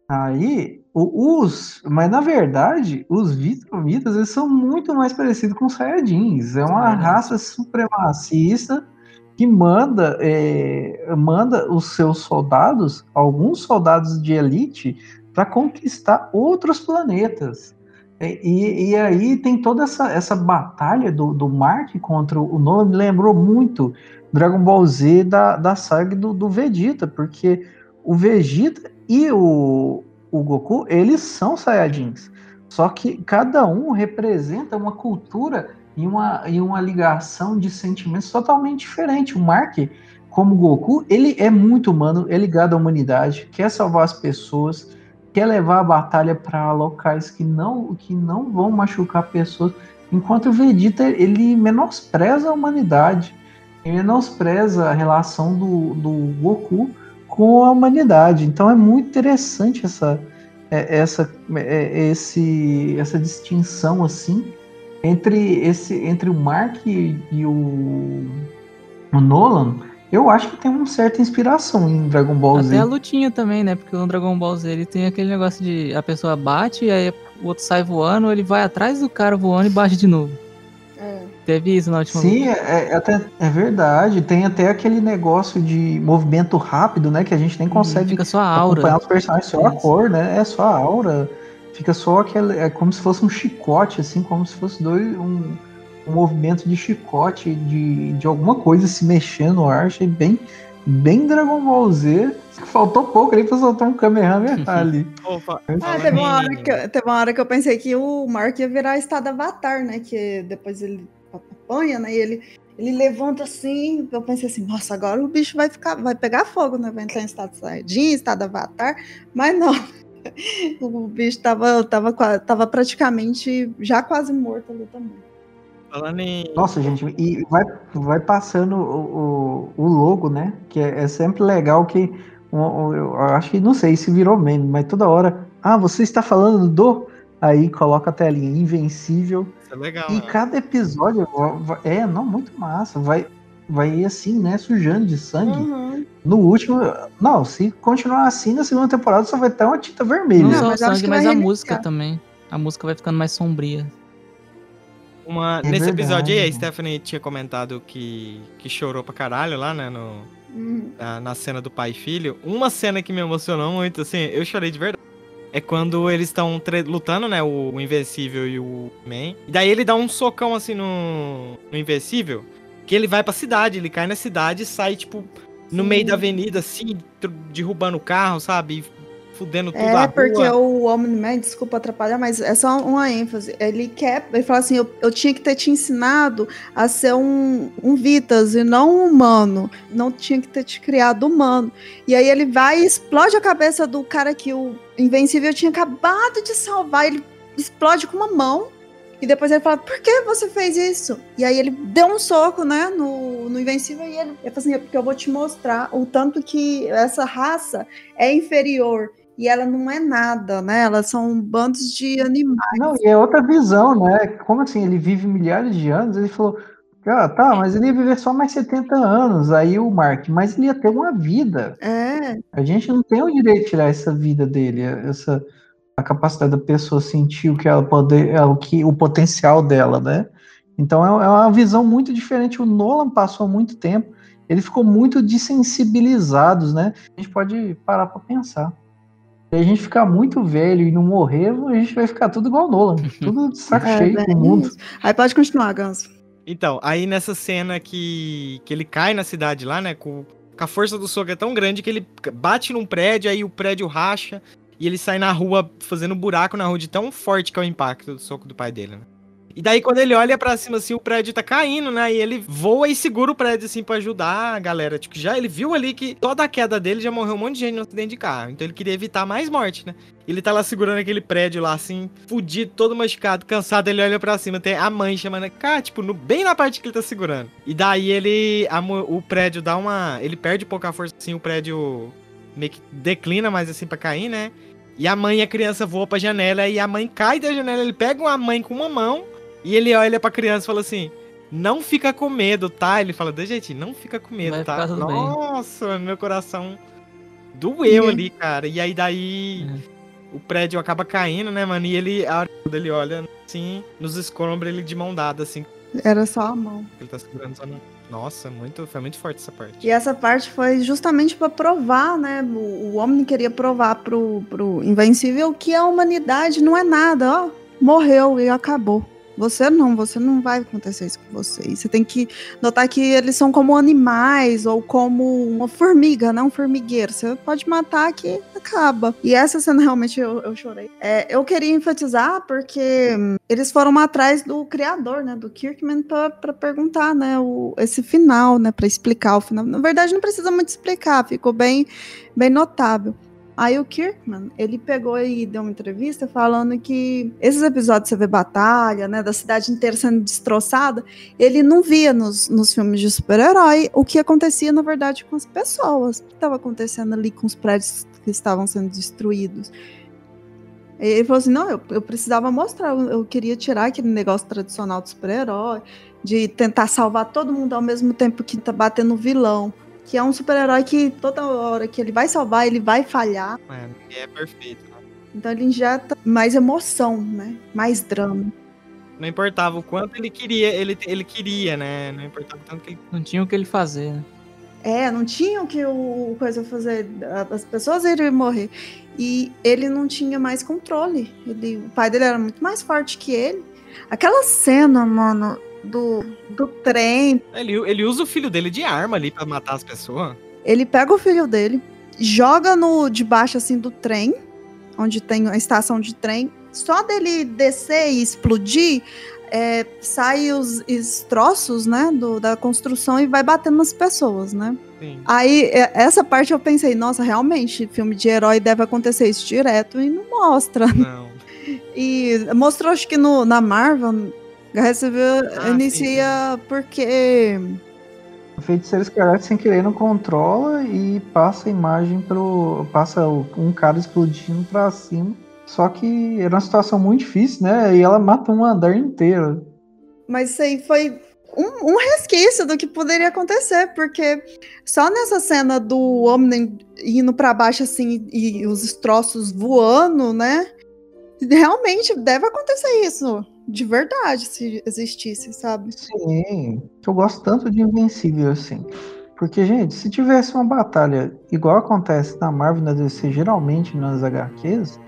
Aí, os, mas na verdade, os vitromitas, eles são muito mais parecidos com os Saiyajins, é uma raça supremacista que manda, é, manda os seus soldados, alguns soldados de elite, para conquistar outros planetas. E, e- e aí tem toda essa, essa batalha do, do Mark contra o Nolan, me lembrou muito Dragon Ball Z da, da saga do, do Vegeta, porque o Vegeta e o, o Goku, eles são Saiyajins. Só que cada um representa uma cultura e uma, e uma ligação de sentimentos totalmente diferente. O Mark, como Goku, ele é muito humano, é ligado à humanidade, quer salvar as pessoas, quer levar a batalha para locais que não, que não vão machucar pessoas, enquanto o Vegeta ele menospreza a humanidade, ele menospreza a relação do, do Goku com a humanidade. Então é muito interessante essa é- essa é- esse essa distinção assim entre esse entre o Mark e, e o, o Nolan. Eu acho que tem uma certa inspiração em Dragon Ball Z. Até a lutinha também, né? Porque no Dragon Ball Z ele tem aquele negócio de a pessoa bate, aí o outro sai voando, ele vai atrás do cara voando e bate de novo. É. Teve isso na última Sim, é, é até, é verdade. Tem até aquele negócio de movimento rápido, né? Que a gente nem consegue Fica só a aura. acompanhar os personagens, só a cor, né? É só a aura. Fica só aquele. É como se fosse um chicote, assim, como se fosse dois. Um, um movimento de chicote de, de alguma coisa se mexendo no ar. Achei bem, bem Dragon Ball Z. Faltou pouco ali pra soltar um Kamehameha ali. Opa, Ah, teve uma, hora que, eu- teve uma hora que eu pensei que o Mark ia virar estado avatar, né? Que depois ele apanha, né? E ele, ele levanta assim. Eu pensei assim, nossa, agora o bicho vai ficar, vai pegar fogo, né? Vai entrar em estado Saiyajin, estado avatar. Mas não. O bicho tava, tava, tava praticamente já quase morto ali também. Falando em. Nossa, gente, e vai, vai passando o, o, o logo, né? Que é, é sempre legal que. o- Eu acho que não sei se virou meme, mas toda hora. Ah, você está falando do. Aí coloca a telinha Invencível. Isso é legal. E né? cada episódio é, não, muito massa. Vai, vai assim, né? Sujando de sangue. Uhum. No último. Não, se continuar assim, na segunda temporada só vai ter uma tinta vermelha. Não Não, só o mas sangue, mas a música também. A música vai ficando mais sombria. Uma, É nesse episódio aí, a verdade. Stephanie tinha comentado que, que chorou pra caralho lá, né? No, Uhum. na, na cena do pai e filho. Uma cena que me emocionou muito, assim, eu chorei de verdade. É quando eles estão lutando, né? O, o Invencível e o Man. E daí ele dá um socão assim no, no Invencível. Que ele vai pra cidade, ele cai na cidade e sai, tipo, no Sim. meio da avenida, assim, derrubando o carro, sabe? E Fudendo tudo É, a porque rua. o Omni-Man, desculpa atrapalhar, mas é só uma ênfase. Ele quer, ele fala assim, eu, eu tinha que ter te ensinado a ser um, um Vitas e não um humano. Não tinha que ter te criado humano. E aí ele vai e explode a cabeça do cara que o Invencível tinha acabado de salvar. Ele explode com uma mão. E depois ele fala, por que você fez isso? E aí ele deu um soco, né, no, no Invencível e ele, ele fala assim, é porque eu vou te mostrar o tanto que essa raça é inferior. E ela não é nada, né? Elas são bandos de animais. Não, e é outra visão, né? Como assim? Ele vive milhares de anos, ele falou, ah, tá, mas ele ia viver só mais 70 anos, aí o Mark, mas ele ia ter uma vida. É, A gente não tem o direito de tirar essa vida dele, essa a capacidade da pessoa sentir o que ela poder, é, o que o potencial dela, né? Então é, é uma visão muito diferente. O Nolan passou muito tempo, ele ficou muito desensibilizado, né? A gente pode parar para pensar. Se a gente ficar muito velho e não morrer, a gente vai ficar tudo igual Nolan. Tudo de saco É, cheio do mundo. Aí pode continuar, Ganso. Então, aí nessa cena que, que ele cai na cidade lá, né? Com, com a força do soco é tão grande que ele bate num prédio, aí o prédio racha e ele sai na rua fazendo buraco na rua de tão forte que é o impacto do soco do pai dele, né? E daí quando ele olha pra cima assim, o prédio tá caindo, né? E ele voa e segura o prédio assim pra ajudar a galera. Tipo, já ele viu ali que toda a queda dele já morreu um monte de gente no acidente de carro. Então ele queria evitar mais morte, né? Ele tá lá segurando aquele prédio lá, assim, fudido, todo machucado, cansado. Ele olha pra cima, tem a mãe chamando, cara, tipo, no- bem na parte que ele tá segurando. E daí ele, a o prédio dá uma, ele perde pouca força, assim, o prédio meio que declina mais assim pra cair, né? E a mãe e a criança voam pra janela e a mãe cai da janela. Ele pega a mãe com uma mão e ele olha pra criança e fala assim: Não fica com medo, tá? Ele fala: De gente, não fica com medo, Vai tá? tudo bem." Nossa, meu coração doeu E- ali, cara. E aí daí o prédio acaba caindo, né, mano? E ele, a hora ele olha assim, nos escombros, ele de mão dada, assim, Era só a mão. ele tá segurando só no... Nossa, muito, foi muito forte essa parte. E essa parte foi justamente para provar, né? O, o homem queria provar pro, pro Invencível que a humanidade não é nada, ó. Morreu e acabou. Você não, você não vai acontecer isso com você. E você tem que notar que eles são como animais ou como uma formiga, não um formigueiro. Você pode matar que acaba. E essa cena realmente eu, eu chorei. É, eu queria enfatizar porque eles foram atrás do criador, né, do Kirkman, pra perguntar, né, o, esse final, né, para explicar o final. Na verdade, não precisa muito explicar, ficou bem, bem notável. Aí o Kirkman, ele pegou e deu uma entrevista falando que esses episódios você vê batalha, né, da cidade inteira sendo destroçada, ele não via nos, nos filmes de super-herói o que acontecia, na verdade, com as pessoas. O que estava acontecendo ali com os prédios que estavam sendo destruídos. Ele falou assim: não, eu, eu precisava mostrar, eu, queria tirar aquele negócio tradicional do super-herói, de tentar salvar todo mundo ao mesmo tempo que tá batendo o vilão. Que é um super-herói que toda hora que ele vai salvar, ele vai falhar. Mano, é perfeito. cara. Então ele injeta mais emoção, né? Mais drama. Não importava o quanto ele queria, ele, ele queria, né? Não importava o tanto que ele Não tinha o que ele fazer, né? É, não tinha o que o o coisa fazer. As pessoas iriam morrer. E ele não tinha mais controle. Ele, o pai dele era muito mais forte que ele. Aquela cena, mano, do, do trem. Ele, ele usa o filho dele de arma ali pra matar as pessoas. Ele pega o filho dele, joga no debaixo assim do trem, onde tem a estação de trem. Só dele descer e explodir, é, sai os destroços, né, do, da construção e vai batendo nas pessoas, né? Sim. Aí, é, essa parte eu pensei, nossa, realmente, filme de herói deve acontecer isso direto e não mostra. Não. E mostrou, acho que no, na Marvel, Guerra Civil Ah, inicia porque. O feiticeiro escarlate sem querer não controla e passa a imagem pro. passa um cara explodindo pra cima. Só que era uma situação muito difícil, né? E ela mata um andar inteiro. Mas isso aí foi um, um resquício do que poderia acontecer, porque só nessa cena do Omni indo pra baixo assim e os destroços voando, né? Realmente deve acontecer isso. De verdade, se existisse, sabe? Sim, eu gosto tanto de Invencível assim. Porque, gente, se tivesse uma batalha igual acontece na Marvel e na DC, geralmente nas HQs,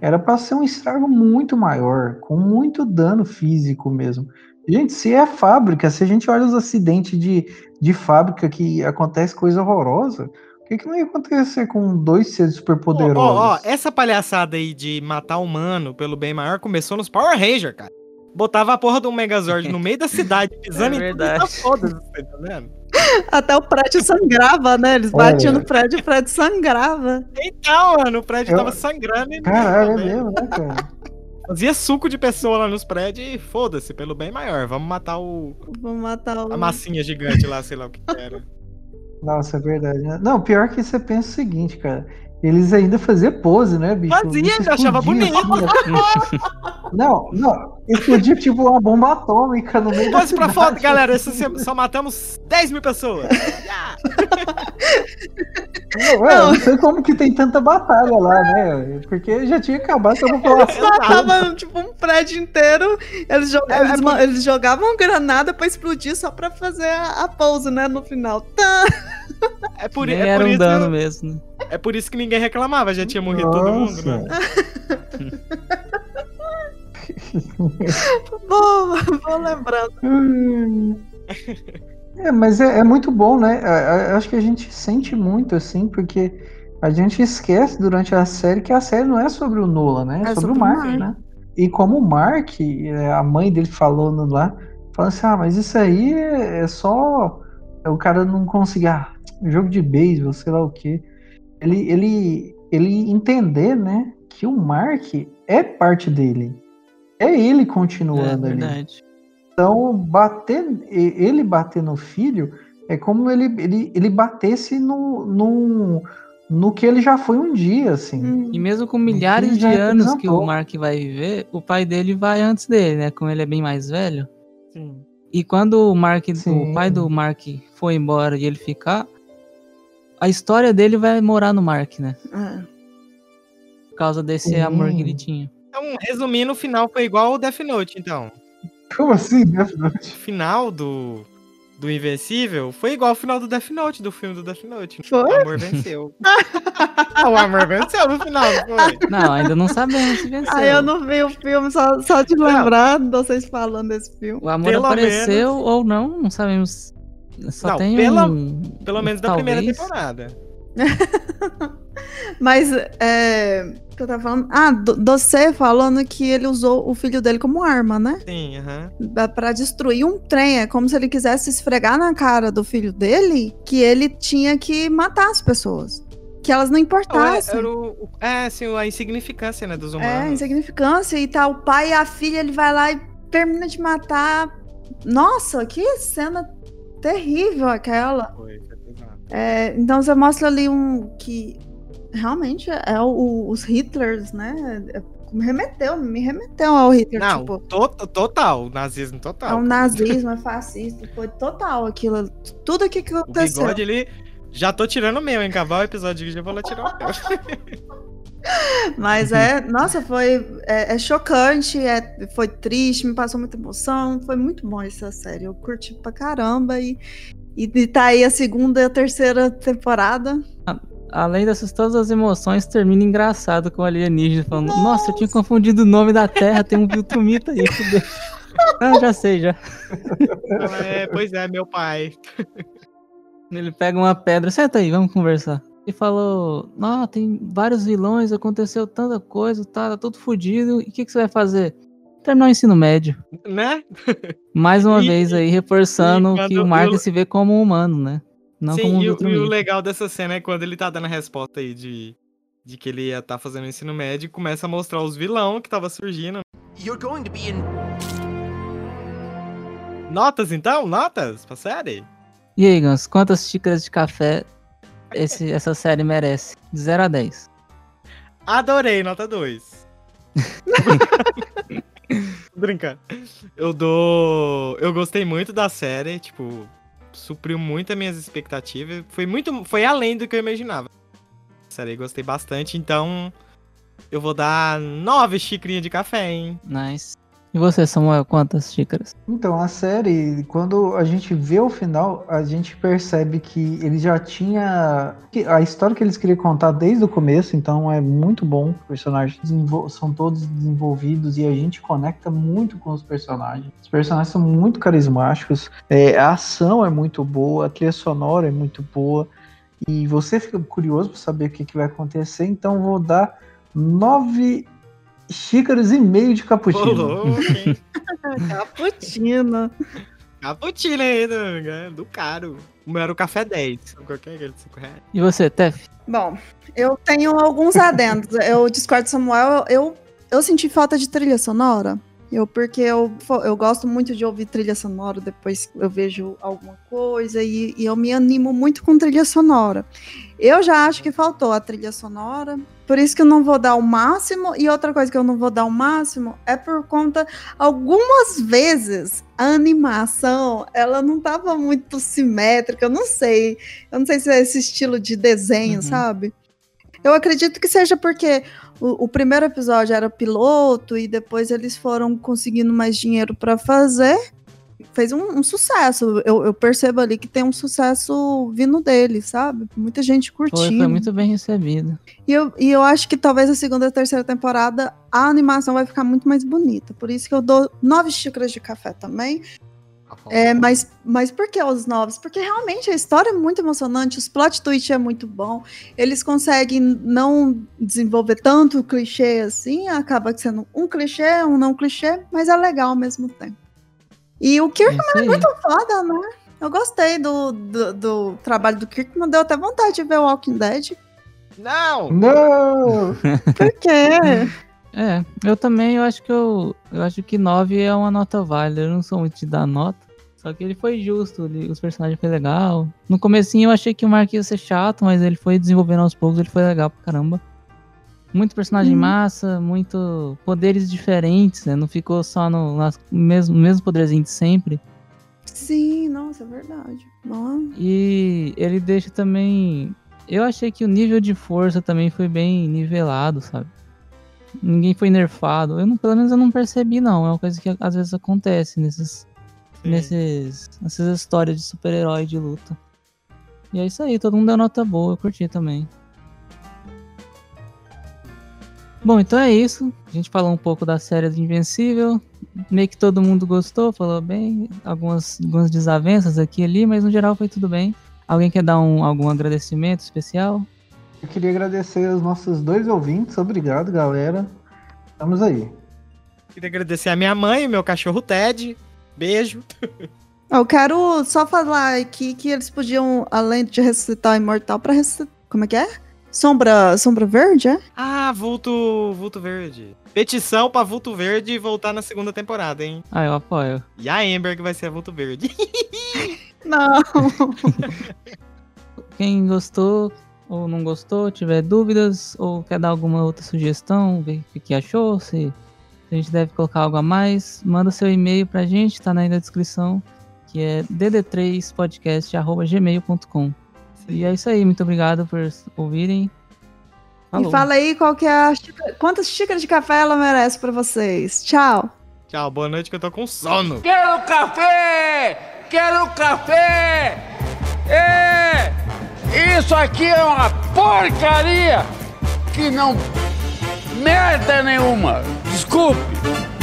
era pra ser um estrago muito maior, com muito dano físico mesmo. Gente, se é fábrica, se a gente olha os acidentes de, de fábrica que acontece coisa horrorosa, o que, que não ia acontecer com dois seres Ó, superpoderosos? ó, ó, essa palhaçada aí de matar humano pelo bem maior começou nos Power Rangers, cara. Botava a porra do Megazord no meio da cidade, pisando É em verdade. as fodas, tá entendendo? Até o prédio sangrava, né? Eles Olha. batiam no prédio e o prédio sangrava. Então, mano, o prédio Eu- tava sangrando e Caralho, é né? mesmo, né, cara? fazia suco de pessoa lá nos prédios e foda-se, pelo bem maior. Vamos matar o, Vamos matar o. a massinha gigante lá, sei lá o que que era. Nossa, é verdade. né? Não, pior que você pensa o seguinte, cara. Eles ainda faziam pose, né, bicho? Fazia, Bicho achava bonito. assim. não, não. Explodia tipo uma bomba atômica no meio da Pose pra cidade. foto, galera. Essa se- só matamos 10 mil pessoas. Não, é, não sei como que tem tanta batalha lá, né? Porque já tinha acabado essa população. Matava, tipo, um prédio inteiro. Eles, jo- É, eles é eles jogavam granada pra explodir só pra fazer a, a pose, né? No final. Tá. É por, Nem é por um isso. dano mesmo, né? É por isso que ninguém reclamava, já tinha morrido todo mundo, né? Vou, lembrando. É, mas é, é muito bom, né? É, é, Acho que a gente sente muito, assim, porque a gente esquece durante a série que a série não é sobre o Nolan, né? É, É sobre, sobre o Mark, Mark. né? E como o Mark, é, a mãe dele falando lá, falando assim, ah, mas isso aí é, é só o cara não conseguir, ah, jogo de beisebol, sei lá o quê. Ele, ele, ele entender, né, que o Mark é parte dele. É ele É continuando ali. verdade. Então, bater, e- ele bater no filho é como ele, ele, ele batesse no, no, no que ele já foi um dia, assim. Hum. E mesmo com milhares de anos que o. Mark vai viver, o pai dele vai antes dele, né? Como ele é bem mais velho. Sim. E quando o Mark, Sim. o pai do Mark foi embora e ele ficar, a história dele vai morar no Mark, né? É. Por causa desse Sim. amor que ele tinha. Então, resumindo, o final foi igual o Death Note, então. Como assim, Death O Note? final do, do Invencível foi igual ao final do Death Note, do filme do Death Note. Foi? O amor venceu. Ah, o amor venceu no final, não foi? Não, ainda não sabemos se venceu. Ah, eu não vi o filme, só, só de lembrar de vocês falando desse filme. O amor Pelo apareceu ou não, não sabemos. Só Não, tem pela- um. Pelo menos da primeira talvez. temporada. Mas, é. Que eu tava falando? Ah, você falando que ele usou o filho dele como arma, né? Sim, aham. Pra- Pra destruir um trem. É como se ele quisesse esfregar na cara do filho dele que ele tinha que matar as pessoas. Que elas não é, importassem. era o, o- é, assim, a insignificância, né, dos É, humanos. insignificância. E tá o pai e a filha, ele vai lá e termina de matar. Nossa, que cena terrível aquela. Foi. É, então você mostra ali um que realmente é o- os Hitlers, né? É- me remeteu, me remeteu ao Hitler, Não, tipo, to- total, nazismo total. é um nazismo, é fascista, foi total aquilo, tudo aqui que O aconteceu. bigode, ele... Já tô tirando o meu, hein? Acabar o episódio já vou lá tirar o meu. Mas é, nossa, foi é, é chocante, é, foi triste, me passou muita emoção, foi muito bom essa série, eu curti pra caramba e, e, e tá aí a segunda e a terceira temporada. Além dessas todas as emoções, termina engraçado com o alienígena falando: Nossa, eu tinha confundido o nome da Terra, tem um Viltrumita aí, fudeu. Ah, já sei, já. é, pois é, meu pai. Ele pega uma pedra, senta aí, vamos conversar. E falou: Não, tem vários vilões, aconteceu tanta coisa, tá, tá tudo fodido. E o que, que você vai fazer? Terminar o ensino médio. Né? Mais uma E- vez aí, reforçando e que o Mark eu- se vê como um humano, né? Não como Sim, um e, o- e o legal dessa cena é quando ele tá dando a resposta aí de, de que ele ia estar fazendo o ensino médio, começa a mostrar os vilão que tava surgindo. You're going to be in. Notas então? Notas pra série? E aí, Gans, quantas xícaras de café esse- essa série merece? De 0 a 10. Adorei, nota 2. Brincando. Eu dou. Eu gostei muito da série, tipo, supriu muito as minhas expectativas. Foi muito. Foi além do que eu imaginava. Série, gostei bastante, então. Eu vou dar nove xicrinhas de café, hein? Nice. E você, Samuel, quantas xícaras? Então, a série, quando a gente vê o final, a gente percebe que ele já tinha. A história que eles queriam contar desde o começo, então é muito bom. Os personagens são todos desenvolvidos e a gente conecta muito com os personagens. Os personagens são muito carismáticos, é, a ação é muito boa, a trilha sonora é muito boa. E você fica curioso para saber o que, que vai acontecer, então vou dar nove xícaras e meio de cappuccino. Cappuccino. Cappuccino aí, do, do caro. O meu era o café 10. Qualquer aquele de 5 reais. E você, Tef? Bom, eu tenho alguns adendos. Eu discordo do Samuel. Eu, eu senti falta de trilha sonora. Eu, porque eu, eu gosto muito de ouvir trilha sonora depois que eu vejo alguma coisa e, e eu me animo muito com trilha sonora. Eu já acho que faltou a trilha sonora, por isso que eu não vou dar o máximo. E outra coisa que eu não vou dar o máximo é por conta, algumas vezes, a animação, ela não tava muito simétrica, eu não sei. Eu não sei se é esse estilo de desenho, Uhum. sabe? Eu acredito que seja porque o, o primeiro episódio era piloto e depois eles foram conseguindo mais dinheiro para fazer. fez um, um sucesso. Eu, eu percebo ali que tem um sucesso vindo dele, sabe? Muita gente Foi, curtindo. foi muito bem recebido. E eu, e eu acho que talvez a segunda e a terceira temporada a animação vai ficar muito mais bonita. Por isso que eu dou nove xícaras de café também. É, mas, mas por que os novos? Porque realmente a história é muito emocionante, os plot twist é muito bom. Eles conseguem não desenvolver tanto clichê assim, acaba sendo um clichê, um não clichê, mas é legal ao mesmo tempo. E o É Kirkman isso aí. muito foda, né? Eu gostei do, do, do trabalho do Kirkman, deu até vontade de ver o Walking Dead. Não! Não! Por quê? É, eu também eu acho que eu, eu acho que 9 é uma nota válida. Eu não sou muito de dar nota. Só que ele foi justo, ele- os personagens foi legal. No comecinho eu achei que o Mark ia ser chato, mas ele foi desenvolvendo aos poucos, ele foi legal pra caramba. Muito personagem Hum. massa, muito poderes diferentes, né? Não ficou só no nas, mesmo, mesmo poderzinho de sempre. Sim, nossa, é verdade. Nossa. E ele deixa também. Eu achei que o nível de força também foi bem nivelado, sabe? Ninguém foi nerfado. Eu não, pelo menos eu não percebi, não. É uma coisa que às vezes acontece nesses. Nesses, nessas histórias de super-herói de luta. E é isso aí, todo mundo deu nota boa, eu curti também. Bom, então é isso. A gente falou um pouco da série do Invencível. Meio que todo mundo gostou, falou bem. Algumas, algumas desavenças aqui e ali, mas no geral foi tudo bem. Alguém quer dar um, algum agradecimento especial? Eu queria agradecer aos nossos dois ouvintes. Obrigado, galera. Estamos aí. Queria agradecer a minha mãe e meu cachorro Ted. Beijo. Eu quero só falar aqui que eles podiam, além de ressuscitar o imortal, pra ressuscitar. Como é que é? Sombra, sombra verde, é? Ah, Vulto, Vulto Verde. Petição pra Vulto Verde voltar na segunda temporada, hein? Ah, eu apoio. E a Amber que vai ser a Vulto Verde. Não. Quem gostou ou não gostou, tiver dúvidas ou quer dar alguma outra sugestão, ver o que achou, se a gente deve colocar algo a mais, manda seu e-mail pra gente, tá aí na descrição, que é dd3podcast.gmail.com. E é isso aí, muito obrigado por ouvirem. Falou. E fala aí qual que é a xícara- quantas xícaras de café ela merece pra vocês. Tchau. Tchau, boa noite que eu tô com sono. Quero café! Quero café! É! Isso aqui é uma porcaria que não merda nenhuma. Desculpe.